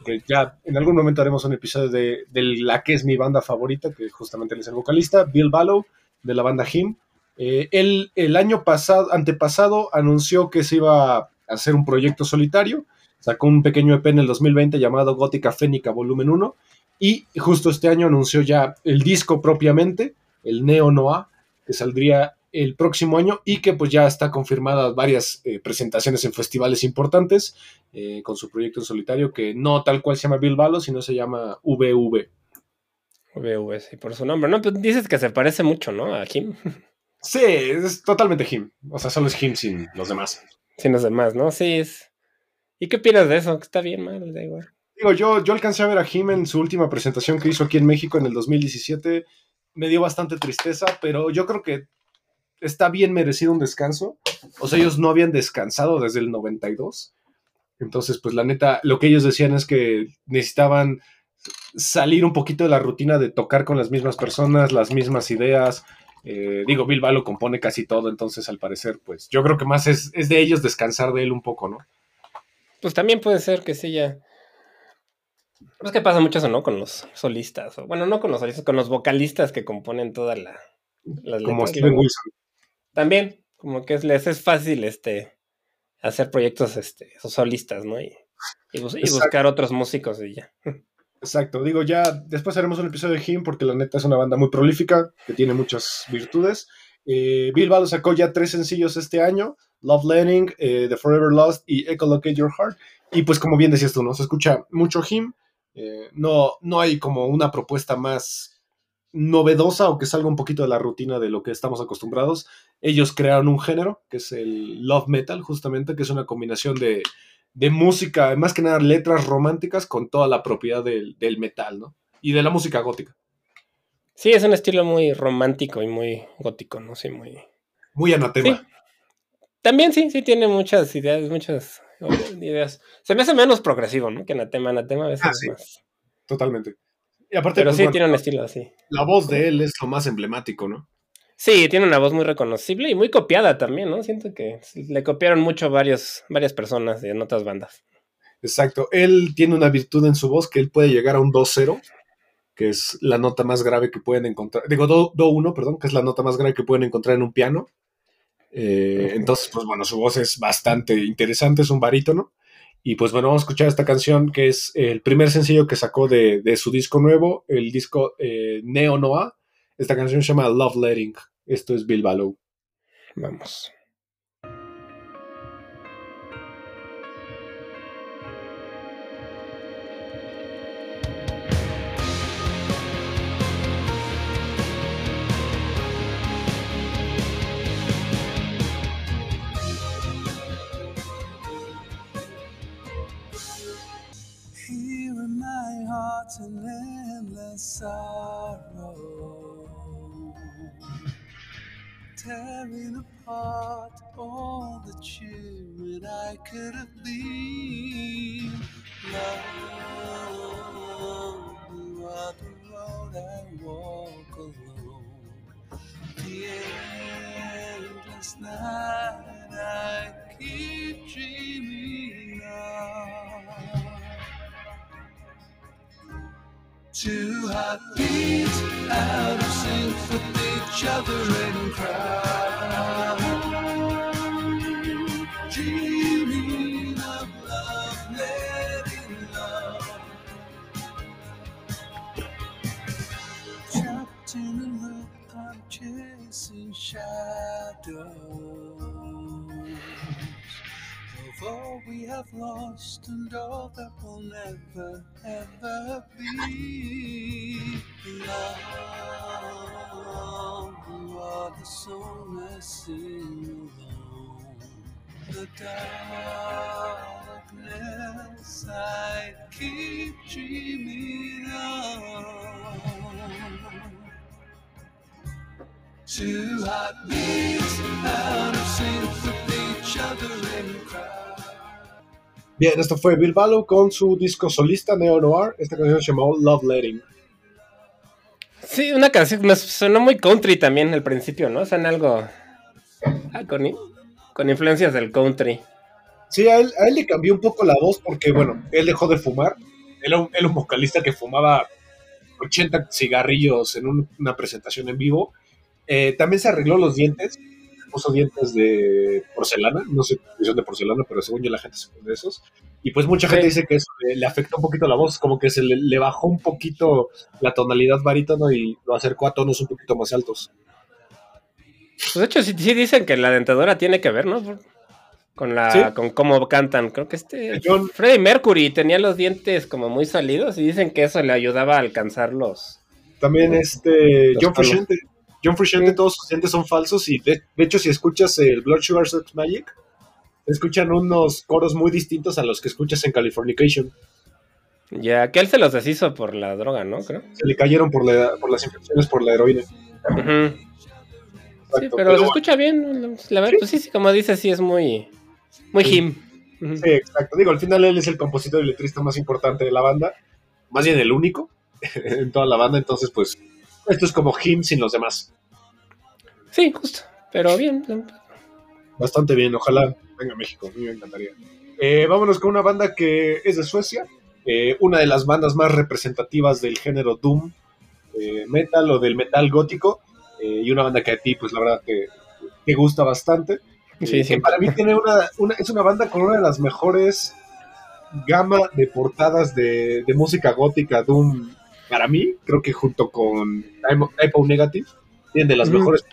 [SPEAKER 1] Que ya en algún momento haremos un episodio de, de la que es mi banda favorita, que justamente él es el vocalista, Bill Ballow, de la banda Him. Eh, él el año pasado, antepasado, anunció que se iba a hacer un proyecto solitario sacó un pequeño EP en el 2020 llamado Gótica Fénica Volumen 1 y justo este año anunció ya el disco propiamente, el Neo Noah, que saldría el próximo año y que pues ya está confirmadas varias eh, presentaciones en festivales importantes eh, con su proyecto en solitario que no tal cual se llama Bill Balo, sino se llama VV.
[SPEAKER 2] VV, sí, por su nombre. No, pues dices que se parece mucho, ¿no? A Kim.
[SPEAKER 1] Sí, es totalmente Him, o sea, solo es Him sin los demás.
[SPEAKER 2] Sin los demás, ¿no? Sí, es. ¿Y qué opinas de eso? Que está bien mal, da igual.
[SPEAKER 1] Digo, yo, yo alcancé a ver a Jim en su última presentación que hizo aquí en México en el 2017. Me dio bastante tristeza, pero yo creo que está bien merecido un descanso. O sea, ellos no habían descansado desde el 92. Entonces, pues la neta, lo que ellos decían es que necesitaban salir un poquito de la rutina de tocar con las mismas personas, las mismas ideas. Eh, digo, Bill Balo compone casi todo, entonces al parecer, pues yo creo que más es, es de ellos descansar de él un poco, ¿no?
[SPEAKER 2] Pues también puede ser que sí ya. Es que pasa mucho eso, ¿no? Con los solistas. o- bueno, no con los solistas, con los vocalistas que componen toda la. Las
[SPEAKER 1] Como
[SPEAKER 2] letras,
[SPEAKER 1] Steven. Wilson.
[SPEAKER 2] También, como que es- les es fácil este hacer proyectos este, solistas, ¿no? Y, y bus- y
[SPEAKER 1] Exacto.
[SPEAKER 2] buscar otros músicos y ya.
[SPEAKER 1] Exacto, digo, ya después haremos un episodio de Him porque la neta es una banda muy prolífica, que tiene muchas virtudes. Eh, Bill Balo sacó ya tres sencillos este año, Love Landing, eh, The Forever Lost y Ecolocate Your Heart. Y pues como bien decías tú, ¿no? Se escucha mucho Him, eh, no, no hay como una propuesta más novedosa o que salga un poquito de la rutina de lo que estamos acostumbrados. Ellos crearon un género, que es el Love Metal, justamente, que es una combinación de, de música, más que nada letras románticas con toda la propiedad del, del metal, ¿no? Y de la música gótica.
[SPEAKER 2] Sí, es un estilo muy romántico y muy gótico, ¿no? Sí, muy.
[SPEAKER 1] Muy anatema.
[SPEAKER 2] Sí. También sí, sí tiene muchas ideas, muchas eh, ideas. Se me hace menos progresivo, ¿no? Que Anatema, Anatema a veces
[SPEAKER 1] Ah, sí.
[SPEAKER 2] más.
[SPEAKER 1] Totalmente. Y aparte,
[SPEAKER 2] Pero
[SPEAKER 1] pues,
[SPEAKER 2] sí
[SPEAKER 1] bueno,
[SPEAKER 2] tiene un estilo así.
[SPEAKER 1] la voz de él es lo más emblemático, ¿no?
[SPEAKER 2] Sí, tiene una voz muy reconocible y muy copiada también, ¿no? Siento que le copiaron mucho varios, varias personas de otras bandas.
[SPEAKER 1] Exacto. Él tiene una virtud en su voz que él puede llegar a un 2-0, que es la nota más grave que pueden encontrar. Digo, do- Do-1, perdón, que es la nota más grave que pueden encontrar en un piano. Eh. Entonces, pues bueno, su voz es bastante interesante, es un barítono. Y pues bueno, vamos a escuchar esta canción que es el primer sencillo que sacó de, de su disco nuevo, el disco eh, Neo Noah. Esta canción se llama Love Letting. Esto es Bill.
[SPEAKER 2] Vamos.
[SPEAKER 4] My heart an endless sorrow, tearing apart all the children I could have been. Love, you are the road I walk alone. The endless night I keep dreaming of. Two heartbeats out of sync with each other and cry. Have lost and all that will never ever be. Love, you are the song I sing alone. The darkness I keep dreaming of. Two heartbeats out of sync with each other and cry.
[SPEAKER 1] Bien, esto fue Bill Ballow con su disco solista Neo Noir. Esta canción se llamó Love Letting.
[SPEAKER 2] Sí, una canción me sonó muy country también al principio, ¿no? Son algo ah, con, con influencias del country.
[SPEAKER 1] Sí, a él, a él le cambió un poco la voz porque, bueno, él dejó de fumar. Él era un, era un vocalista que fumaba 80 cigarrillos en un- una presentación en vivo. Eh, también se arregló los dientes. Puso dientes de porcelana. No sé si son de porcelana, pero según yo la gente se pone esos. Y pues mucha gente
[SPEAKER 2] Sí.
[SPEAKER 1] dice que eso le, le afectó un poquito la voz. Como que se le, le bajó un poquito la tonalidad barítono y lo acercó a tonos un poquito más altos.
[SPEAKER 2] Pues de hecho, sí, sí dicen que la dentadura tiene que ver, ¿no? Con la,
[SPEAKER 1] Sí.
[SPEAKER 2] con cómo cantan. Creo que este
[SPEAKER 1] John-
[SPEAKER 2] Freddie Mercury tenía los dientes como muy salidos y dicen que eso le ayudaba a alcanzar los.
[SPEAKER 1] También este
[SPEAKER 2] Los
[SPEAKER 1] John. Frusciante. John Frusciante, todos sus dientes son falsos y de, de hecho si escuchas el Blood Sugar Sex Magic, escuchan unos coros muy distintos a los que escuchas en Californication.
[SPEAKER 2] Ya, que él se los deshizo por la droga, ¿no? Creo.
[SPEAKER 1] Se le cayeron por, la- por las infecciones por la heroína.
[SPEAKER 2] Sí,
[SPEAKER 1] Exacto,
[SPEAKER 2] pero se
[SPEAKER 1] bueno,
[SPEAKER 2] escucha bien. La verdad, pues sí, sí, como dices, sí es muy. Muy
[SPEAKER 1] Sí.
[SPEAKER 2] him.
[SPEAKER 1] Sí, exacto. Digo, al final él es el compositor y letrista más importante de la banda, más bien el único en toda la banda, entonces pues esto es como him sin los demás.
[SPEAKER 2] Sí, justo. Pero bien.
[SPEAKER 1] Bastante bien, ojalá venga a México, a mí me encantaría. Eh, vámonos con una banda que es de Suecia, eh, una de las bandas más representativas del género Doom eh, metal o del metal gótico, eh, y una banda que a ti, pues la verdad, que te gusta bastante. Eh,
[SPEAKER 2] Sí,
[SPEAKER 1] que
[SPEAKER 2] sí.
[SPEAKER 1] para mí tiene una, una- es una banda con una de las mejores gama de portadas de, de música gótica Doom para mí, creo que junto con Typo Negative, tienen de las mejores.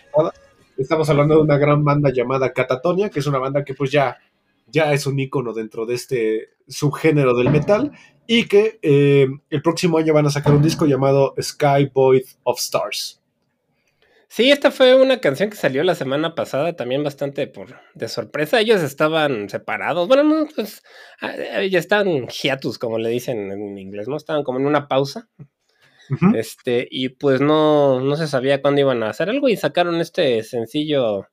[SPEAKER 1] Estamos hablando de una gran banda llamada Catatonia, que es una banda que pues ya, ya es un icono dentro de este subgénero del metal y que eh, el próximo año van a sacar un disco llamado Sky Void of Stars.
[SPEAKER 2] Sí, esta fue una canción que salió la semana pasada, también bastante por de sorpresa. Ellos estaban separados. Bueno, no, pues ah, eh, ya estaban hiatus, como le dicen en inglés, ¿no? Estaban como en una pausa. Este, y pues no, no se sabía cuándo iban a hacer algo y sacaron este sencillo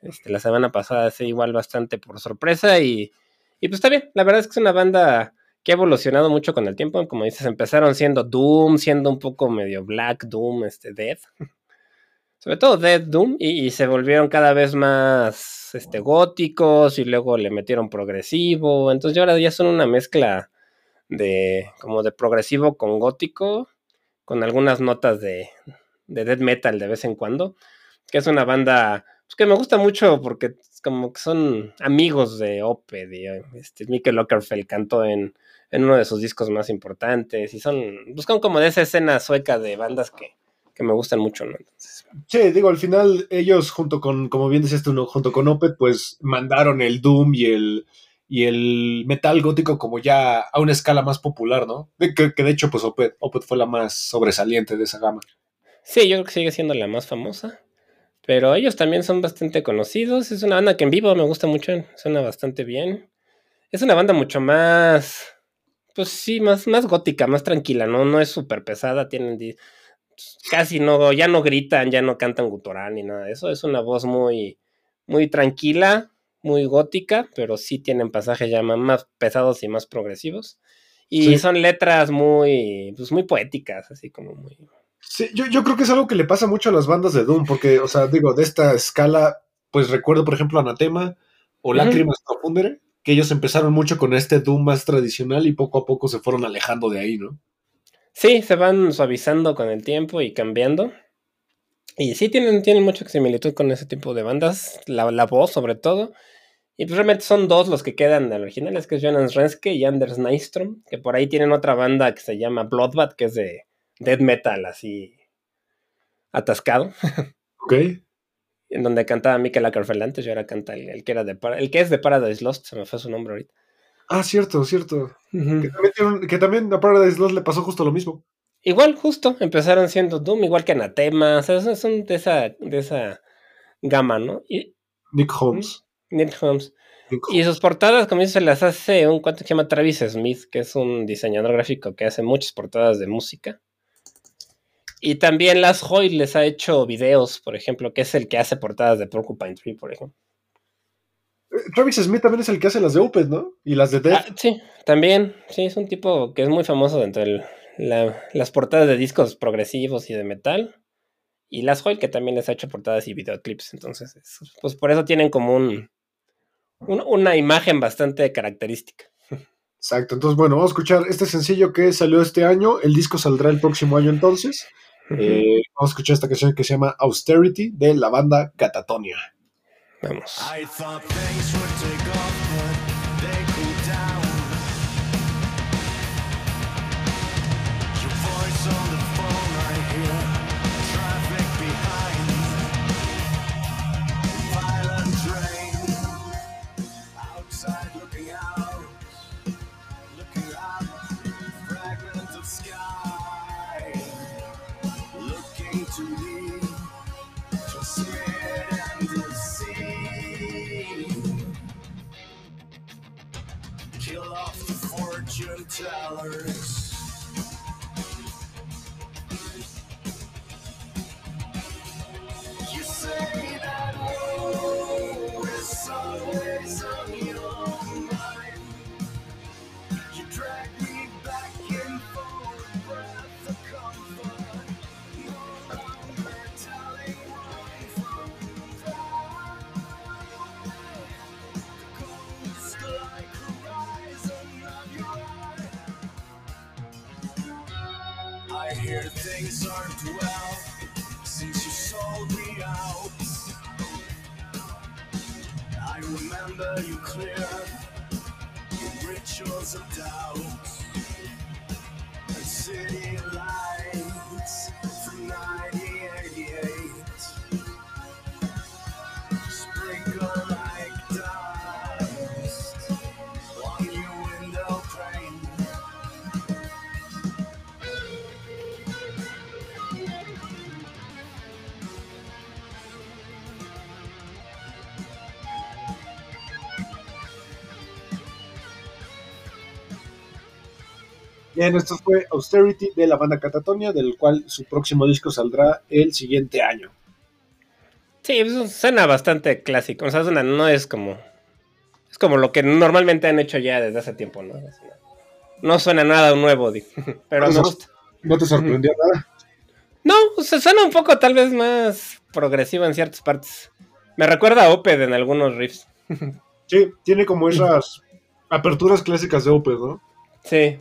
[SPEAKER 2] este, la semana pasada, así igual bastante por sorpresa y, y pues está bien, la verdad es que es una banda que ha evolucionado mucho con el tiempo, como dices, empezaron siendo Doom, siendo un poco medio Black Doom, este, Death, sobre todo Death Doom, y, y se volvieron cada vez más este, góticos y luego le metieron progresivo, entonces ya ahora ya son una mezcla de como de progresivo con gótico, con algunas notas de, de death metal de vez en cuando, que es una banda pues, que me gusta mucho porque como que son amigos de Opeth. y, este, Mikkel Ockerfeld cantó en, en uno de sus discos más importantes. Y son, buscan como de esa escena sueca de bandas que, que me gustan mucho, ¿no?
[SPEAKER 1] Sí, digo, al final ellos junto con, como bien decías tú, junto con Opeth, pues mandaron el Doom y el, y el metal gótico como ya a una escala más popular, ¿no? Que, de hecho, pues Opeth, Opeth fue la más sobresaliente de esa gama.
[SPEAKER 2] sí, yo creo que sigue siendo la más famosa. Pero ellos también son bastante conocidos. Es una banda que en vivo me gusta mucho. Suena bastante bien. Es una banda mucho más. Pues sí, más, más gótica, más tranquila, ¿no? No es súper pesada. Tienen. Casi no. Ya no gritan, ya no cantan gutural ni nada de eso. Es una voz muy. Muy tranquila, muy gótica, pero sí tienen pasajes ya más pesados y más progresivos. Y
[SPEAKER 1] Sí.
[SPEAKER 2] son letras muy. Pues muy poéticas, así como muy.
[SPEAKER 1] Sí, yo, yo creo que es algo que le pasa mucho a las bandas de Doom, porque, o sea, digo, de esta escala, pues recuerdo, por ejemplo, Anatema o. Lágrimas Profundere, que ellos empezaron mucho con este Doom más tradicional y poco a poco se fueron alejando de ahí, ¿no?
[SPEAKER 2] Sí, se van suavizando con el tiempo y cambiando. Y sí tienen, tienen mucha similitud con ese tipo de bandas, la, la voz sobre todo. Y pues realmente son dos los que quedan de originales, que es Jonas Renske y Anders Nystrom, que por ahí tienen otra banda que se llama Bloodbath, que es de death metal así atascado,
[SPEAKER 1] Ok.
[SPEAKER 2] en donde cantaba Mikel Ackerfeld antes, y ahora canta el, el que era de el que es de Paradise Lost, se me fue su nombre ahorita.
[SPEAKER 1] Ah, cierto, cierto. Que también, que también a Paradise Lost le pasó justo lo mismo.
[SPEAKER 2] Igual, justo, empezaron siendo Doom, igual que Anatema, o sea, son- son de esa, de esa gama, ¿no? Y
[SPEAKER 1] Nick Holmes.
[SPEAKER 2] Neil Holmes. Y sus portadas, como dice, las hace un cuate que se llama Travis Smith, que es un diseñador gráfico que hace muchas portadas de música. Y también Las Hoy les ha hecho videos, por ejemplo, que es el que hace portadas de Porcupine Tree, por ejemplo.
[SPEAKER 1] Eh, Travis Smith también es el que hace las de Opeth, ¿no? Y las de Death.
[SPEAKER 2] Ah, sí, también, sí, es un tipo que es muy famoso dentro de las portadas de discos progresivos y de metal. Y Las Hoy, que también les ha hecho portadas y videoclips. Entonces, es- pues por eso tienen como un- una imagen bastante característica.
[SPEAKER 1] Exacto. Entonces, bueno, vamos a escuchar este sencillo que salió este año. El disco saldrá el próximo año entonces. Eh, vamos a escuchar esta canción que se llama Austerity de la banda Catatonia.
[SPEAKER 2] Vamos.
[SPEAKER 3] I towers
[SPEAKER 1] Bien, esto fue Austerity de la banda Catatonia, del cual su próximo disco saldrá el siguiente año.
[SPEAKER 2] Sí, pues, suena bastante clásico. O sea, suena- no es como. Es como lo que normalmente han hecho ya desde hace tiempo, ¿no? No suena nada nuevo, pero me
[SPEAKER 1] Eso-
[SPEAKER 2] gusta.
[SPEAKER 1] ¿No te sorprendió nada?
[SPEAKER 2] No, o sea, suena un poco tal vez más progresivo en ciertas partes. Me recuerda a Oped en algunos riffs.
[SPEAKER 1] Sí, tiene como esas aperturas clásicas de Opeth, ¿no?
[SPEAKER 2] Sí.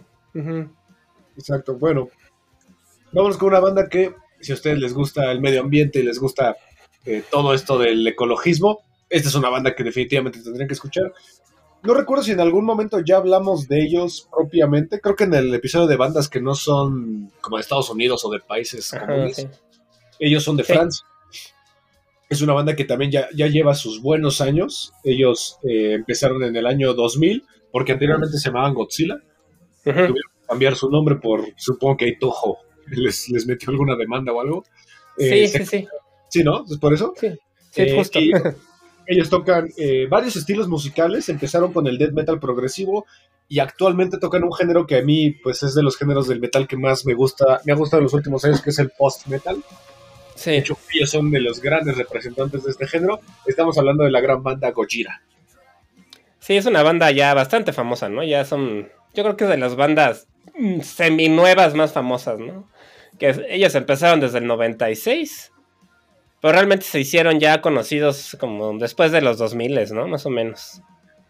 [SPEAKER 1] Exacto, bueno. Vámonos con una banda que, si a ustedes les gusta el medio ambiente y les gusta eh, todo esto del ecologismo, esta es una banda que definitivamente tendrían que escuchar. No recuerdo si en algún momento ya hablamos de ellos propiamente. Creo que en el episodio de bandas que no son como de Estados Unidos o de países
[SPEAKER 2] Ajá,
[SPEAKER 1] comunes.
[SPEAKER 2] sí.
[SPEAKER 1] Ellos son de
[SPEAKER 2] Sí.
[SPEAKER 1] Francia. Es una banda que también ya, ya lleva sus buenos años. Ellos eh, empezaron en el año 2000, porque anteriormente se llamaban Godzilla. Tuvieron que cambiar su nombre por, supongo que Toho les, les metió alguna demanda o algo. Eh,
[SPEAKER 2] Sí,
[SPEAKER 1] se-
[SPEAKER 2] sí, sí.
[SPEAKER 1] sí, ¿no? ¿Es por eso?
[SPEAKER 2] Sí, sí,
[SPEAKER 1] Eh,
[SPEAKER 2] justo.
[SPEAKER 1] y- Ellos tocan eh, varios estilos musicales, empezaron con el death metal progresivo y actualmente tocan un género que a mí pues es de los géneros del metal que más me gusta, me ha gustado en los últimos años, que es el post metal. De
[SPEAKER 2] Sí.
[SPEAKER 1] hecho, ellos son de los grandes representantes de este género. Estamos hablando de la gran banda Gojira.
[SPEAKER 2] Sí, es una banda ya bastante famosa, ¿no? Ya son, yo creo que es de las bandas mm, seminuevas más famosas, ¿no? Que ellos empezaron desde el 96, pero realmente se hicieron ya conocidos como después de los 2000, ¿no? Más o menos.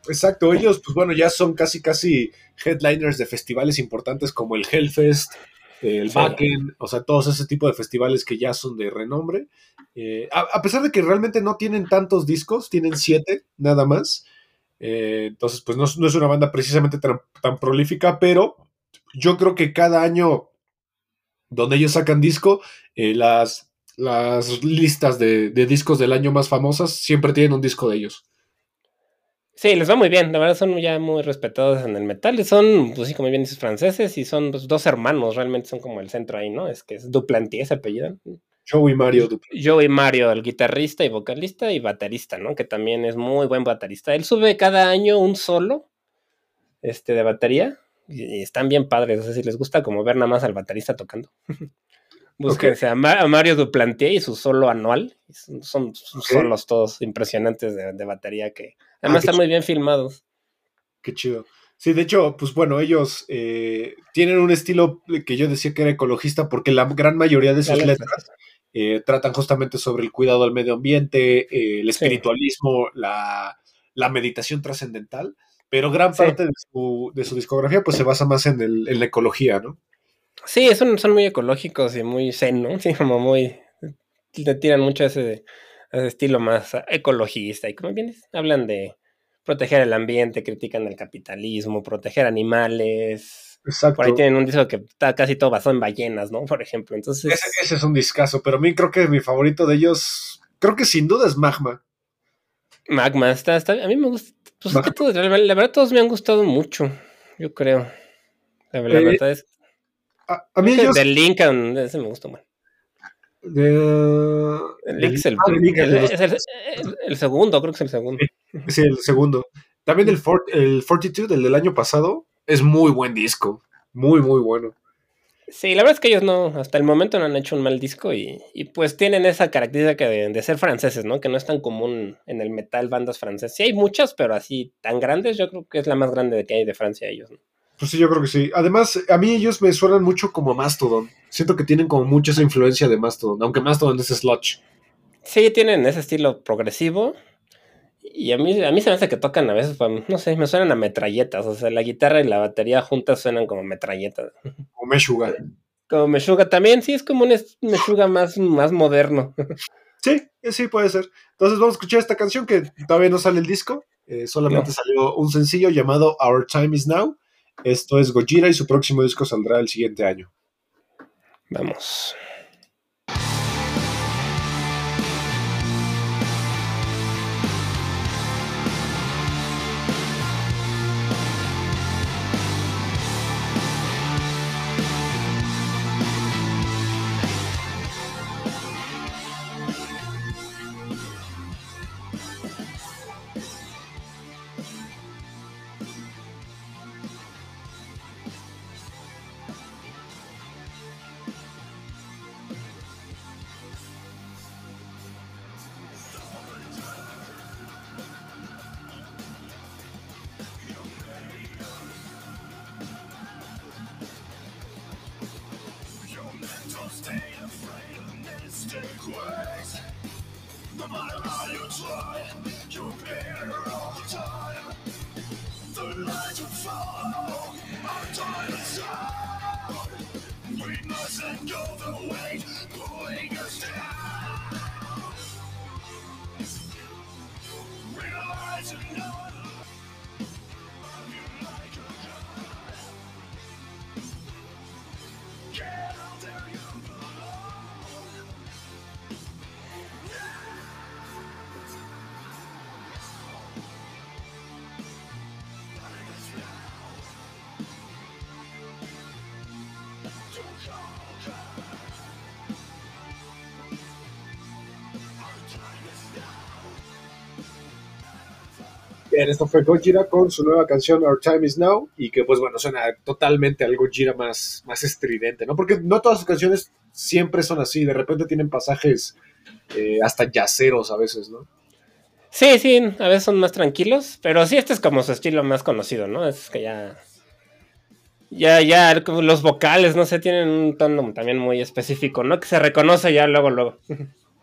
[SPEAKER 1] Exacto, ellos pues bueno, ya son casi casi headliners de festivales importantes como el Hellfest, el
[SPEAKER 2] Sí.
[SPEAKER 1] O sea, todos ese tipo de festivales que ya son de renombre. Eh, a, a pesar de que realmente no tienen tantos discos, tienen siete nada más. Eh, entonces, pues no, no es una banda precisamente tan, prolífica, pero yo creo que cada año donde ellos sacan disco, eh, las, las listas de, de discos del año más famosas siempre tienen un disco de ellos.
[SPEAKER 2] Sí, les va muy bien, la verdad son ya muy respetados en el metal. Son, pues sí, como bien dices, franceses y son pues, dos hermanos, realmente son como el centro ahí, ¿no? Es que es Duplantier ese apellido.
[SPEAKER 1] Joey Mario Dupl-
[SPEAKER 2] Yo y Mario, el guitarrista y vocalista y baterista, ¿no? Que también es muy buen baterista. Él sube cada año un solo este, de batería y, están bien padres. No sé si les gusta como ver nada más al baterista tocando. Búsquense a, Ma- a Mario Duplantier y su solo anual. Son, son, solos todos impresionantes de, de batería que además
[SPEAKER 1] qué
[SPEAKER 2] están muy bien filmados.
[SPEAKER 1] Qué chido. Sí, de hecho, pues bueno, ellos eh, tienen un estilo que yo decía que era ecologista porque la gran mayoría de sus letras eh, tratan justamente sobre el cuidado al medio ambiente, eh, el
[SPEAKER 2] Sí.
[SPEAKER 1] espiritualismo, la, la meditación trascendental, pero gran
[SPEAKER 2] Sí.
[SPEAKER 1] parte de su, de su discografía pues se basa más en, el- en la ecología, ¿no?
[SPEAKER 2] Sí, son, son muy ecológicos y muy zen, ¿no? Sí, como muy... Le tiran mucho ese, ese estilo más ecologista y como bien hablan de proteger el ambiente, critican el capitalismo, proteger animales.
[SPEAKER 1] Exacto.
[SPEAKER 2] Por ahí tienen un disco que está casi todo basado en ballenas, ¿no? Por ejemplo. Entonces,
[SPEAKER 1] Ese, ese es un discazo, pero a mí creo que mi favorito de ellos, creo que sin duda es Magma.
[SPEAKER 2] Magma está, está... A mí me gusta... Pues es que todos, la, la verdad todos me han gustado mucho, yo creo. La, la
[SPEAKER 1] Eh,
[SPEAKER 2] verdad es
[SPEAKER 1] A, a mí ellos...
[SPEAKER 2] de Lincoln, ese me gustó más.
[SPEAKER 1] de-
[SPEAKER 2] El,
[SPEAKER 1] del-
[SPEAKER 2] es el,
[SPEAKER 1] ah,
[SPEAKER 2] el- es el- segundo, creo que es el segundo.
[SPEAKER 1] Sí, el segundo. También el, For- el Fortitude, el del año pasado, es muy buen disco. Muy, muy bueno.
[SPEAKER 2] Sí, la verdad es que ellos no, hasta el momento no han hecho un mal disco y, y pues tienen esa característica de, de ser franceses, ¿no? Que no es tan común en el metal bandas francesas. Sí hay muchas, pero así tan grandes, yo creo que es la más grande que hay de Francia ellos, ¿no?
[SPEAKER 1] Pues sí, yo creo que sí. Además, a mí ellos me suenan mucho como Mastodon. Siento que tienen como mucha esa influencia de Mastodon, aunque Mastodon es sludge.
[SPEAKER 2] Sí, tienen ese estilo progresivo y a mí, a mí se me hace que tocan a veces, no sé, me suenan a metralletas, o sea, la guitarra y la batería juntas suenan como metralletas.
[SPEAKER 1] O Meshuga.
[SPEAKER 2] Como Meshuga también, sí, es como un es- Meshuga más, más moderno.
[SPEAKER 1] Sí, sí, puede ser. Entonces vamos a escuchar esta canción que todavía no sale el disco. eh, solamente
[SPEAKER 2] No.
[SPEAKER 1] salió un sencillo llamado Our Time Is Now. Esto es Gojira y su próximo disco saldrá el siguiente año.
[SPEAKER 2] Vamos.
[SPEAKER 1] Esto fue Gojira con su nueva canción Our Time Is Now y que pues bueno, suena totalmente al Gojira más, más estridente, ¿no? Porque no todas sus canciones siempre son así, de repente tienen pasajes eh, hasta yaceros a veces, ¿no?
[SPEAKER 2] Sí, sí, a veces son más tranquilos, pero sí, este es como su estilo más conocido, ¿no? Es que ya. Ya, ya, los vocales, no sé, tienen un tono también muy específico, ¿no? Que se reconoce ya luego, luego.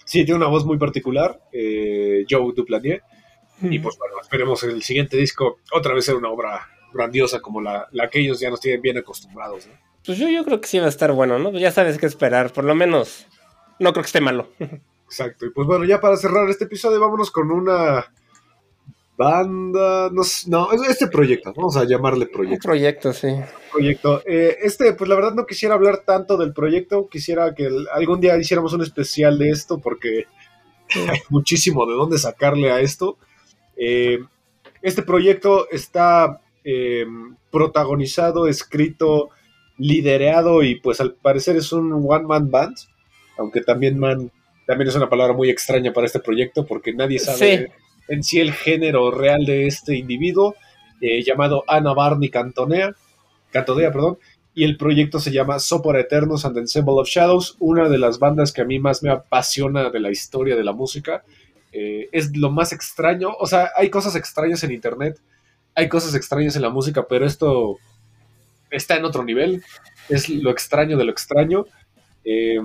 [SPEAKER 1] Sí, tiene una voz muy particular, eh, Joe Duplanier, y pues bueno, esperemos el siguiente disco otra vez ser una obra grandiosa como la, la que ellos ya nos tienen bien acostumbrados, ¿no?
[SPEAKER 2] Pues yo, yo creo que sí va a estar bueno, ¿no? Pues ya sabes qué esperar, por lo menos. No creo que esté malo.
[SPEAKER 1] Exacto. Y pues bueno, ya para cerrar este episodio, vámonos con una banda. No, no es- este proyecto, vamos a llamarle
[SPEAKER 2] Un
[SPEAKER 1] proyecto.
[SPEAKER 2] proyecto, sí.
[SPEAKER 1] proyecto. Eh, este, pues la verdad no quisiera hablar tanto del proyecto. Quisiera que algún día hiciéramos un especial de esto porque hay muchísimo de dónde sacarle a esto. Eh, este proyecto está eh, protagonizado, escrito, liderado y pues al parecer es un one-man band. Aunque también man también es una palabra muy extraña para este proyecto porque nadie sabe
[SPEAKER 2] Sí.
[SPEAKER 1] en sí el género real de este individuo eh, llamado Ana Barney Cantonea, Cantodea, perdón, y el proyecto se llama Sopor Eternos and Ensemble of Shadows, una de las bandas que a mí más me apasiona de la historia de la música. Eh, es lo más extraño, o sea, hay cosas extrañas en internet, hay cosas extrañas en la música, pero esto está en otro nivel, es lo extraño de lo extraño. Eh,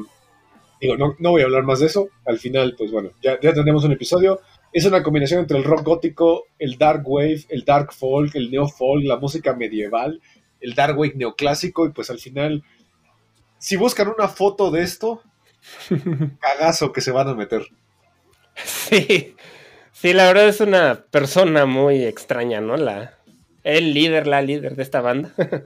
[SPEAKER 1] digo, no, no voy a hablar más de eso, al final, pues bueno, ya, ya tenemos un episodio. Es una combinación entre el rock gótico, el dark wave, el dark folk, el neo folk, la música medieval, el dark wave neoclásico y pues al final, si buscan una foto de esto, cagazo que se van a meter.
[SPEAKER 2] Sí. Sí, la verdad es una persona muy extraña, ¿no? La, el líder, la líder de esta banda.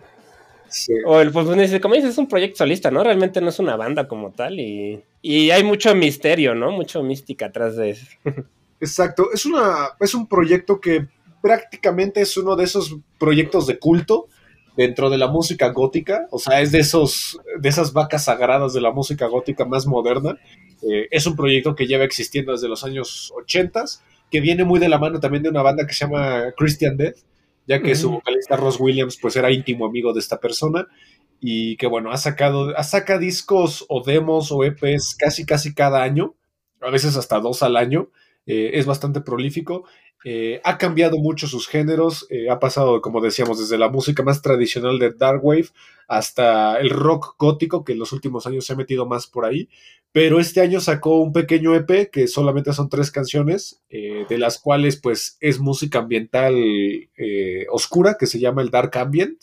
[SPEAKER 1] Sí.
[SPEAKER 2] O el, pues, como dices, es un proyecto solista, ¿no? Realmente no es una banda como tal y, y hay mucho misterio, ¿no? Mucho mística atrás de eso.
[SPEAKER 1] Exacto, es, una, es un proyecto que prácticamente es uno de esos proyectos de culto dentro de la música gótica, o sea, es de, esos, de esas vacas sagradas de la música gótica más moderna. Eh, es un proyecto que lleva existiendo desde los años 80, que viene muy de la mano también de una banda que se llama Christian Death, ya que su vocalista Ross Williams pues era íntimo amigo de esta persona y que bueno, ha sacado, ha saca discos o demos o EPs casi casi cada año, a veces hasta dos al año, eh, es bastante prolífico, eh, ha cambiado mucho sus géneros, eh, ha pasado, como decíamos, desde la música más tradicional de Dark Wave hasta el rock gótico, que en los últimos años se ha metido más por ahí, pero este año sacó un pequeño EP que solamente son tres canciones, eh, de las cuales pues es música ambiental oscura, que se llama el Dark Ambient,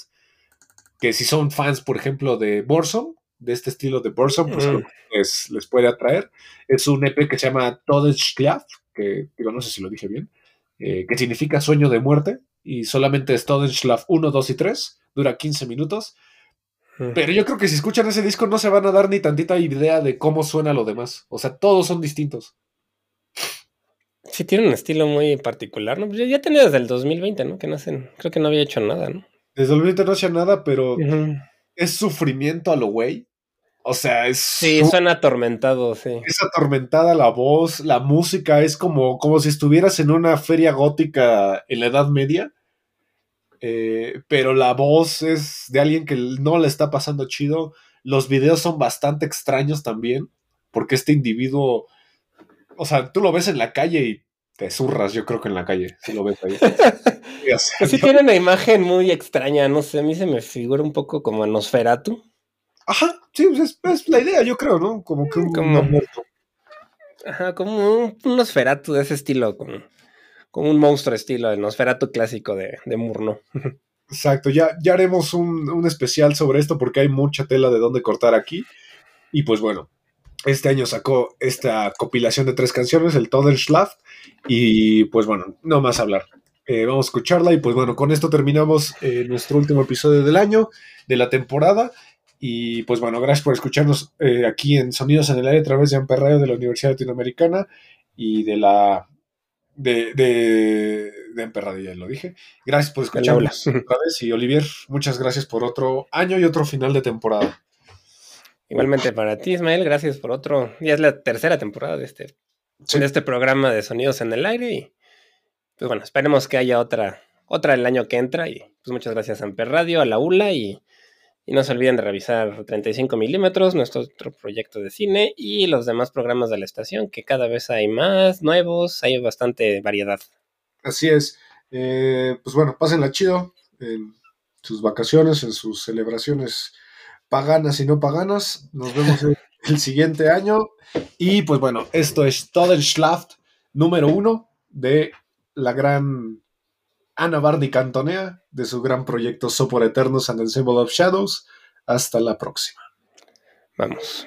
[SPEAKER 1] que si son fans, por ejemplo, de Borsum, de este estilo de Borsum, pues
[SPEAKER 2] Mm.
[SPEAKER 1] creo que les, les puede atraer. Es un EP que se llama Todesschlaf, que digo, no sé si lo dije bien, eh, que significa sueño de muerte, y solamente es Todesschlaf 1, 2 y 3, dura 15 minutos. Pero yo creo que si escuchan ese disco no se van a dar ni tantita idea de cómo suena lo demás. O sea, todos son distintos.
[SPEAKER 2] Sí, tiene un estilo muy particular, ¿no? Pues ya, ya tenía desde el 2020, ¿no? Que no hacen, creo que no había hecho nada, ¿no?
[SPEAKER 1] Desde el momento no hacía nada, pero es sufrimiento a lo güey. O sea, es,
[SPEAKER 2] Sí,
[SPEAKER 1] su-
[SPEAKER 2] suena atormentado, sí.
[SPEAKER 1] es atormentada la voz, la música es como, como si estuvieras en una feria gótica en la Edad Media. Eh, pero la voz es de alguien que no le está pasando chido. Los videos son bastante extraños también, porque este individuo, o sea, tú lo ves en la calle y te zurras, yo creo que en la calle, si lo ves ahí. Sí, o sea,
[SPEAKER 2] Pues sí tiene una imagen muy extraña, no sé, a mí se me figura un poco como Nosferatu.
[SPEAKER 1] Ajá, sí, es, es la idea, yo creo, ¿no? Como que un
[SPEAKER 2] Como-
[SPEAKER 1] un muerto.
[SPEAKER 2] Ajá, como un, un Nosferatu de ese estilo, como, como un monstruo estilo del Nosferatu clásico de, de Murno.
[SPEAKER 1] Exacto, ya, ya haremos un, un especial sobre esto porque hay mucha tela de dónde cortar aquí. Y pues bueno, este año sacó esta compilación de tres canciones, el Todelschlaf, y pues bueno, no más hablar. Eh, vamos a escucharla y pues bueno, con esto terminamos eh, nuestro último episodio del año, de la temporada. Y pues bueno, gracias por escucharnos eh, aquí en Sonidos en el Aire a través de Amper Radio de la Universidad Latinoamericana y de la... De, de, de Amper Radio, ya lo dije. Gracias por escucharnos otra vez. Y Olivier, muchas gracias por otro año y otro final de temporada.
[SPEAKER 2] Igualmente para ti, Ismael, gracias por otro. Ya es la tercera temporada de este,
[SPEAKER 1] Sí.
[SPEAKER 2] de este programa de Sonidos en el Aire. Y, pues bueno, esperemos que haya otra, otra el año que entra. Y pues muchas gracias a Amper Radio, a la ULA y, y no se olviden de revisar 35 milímetros, nuestro otro proyecto de cine y los demás programas de la estación, que cada vez hay más nuevos, hay bastante variedad.
[SPEAKER 1] Así es. Eh, pues bueno, pásenla chido en sus vacaciones, en sus celebraciones paganas y no paganas. Nos vemos el, el siguiente año. Y pues bueno, esto es Todenschlaft número uno de la gran Ana Barney Cantonea, de su gran proyecto Sopor Eternos and Ensemble of Shadows. Hasta la próxima.
[SPEAKER 2] Vamos.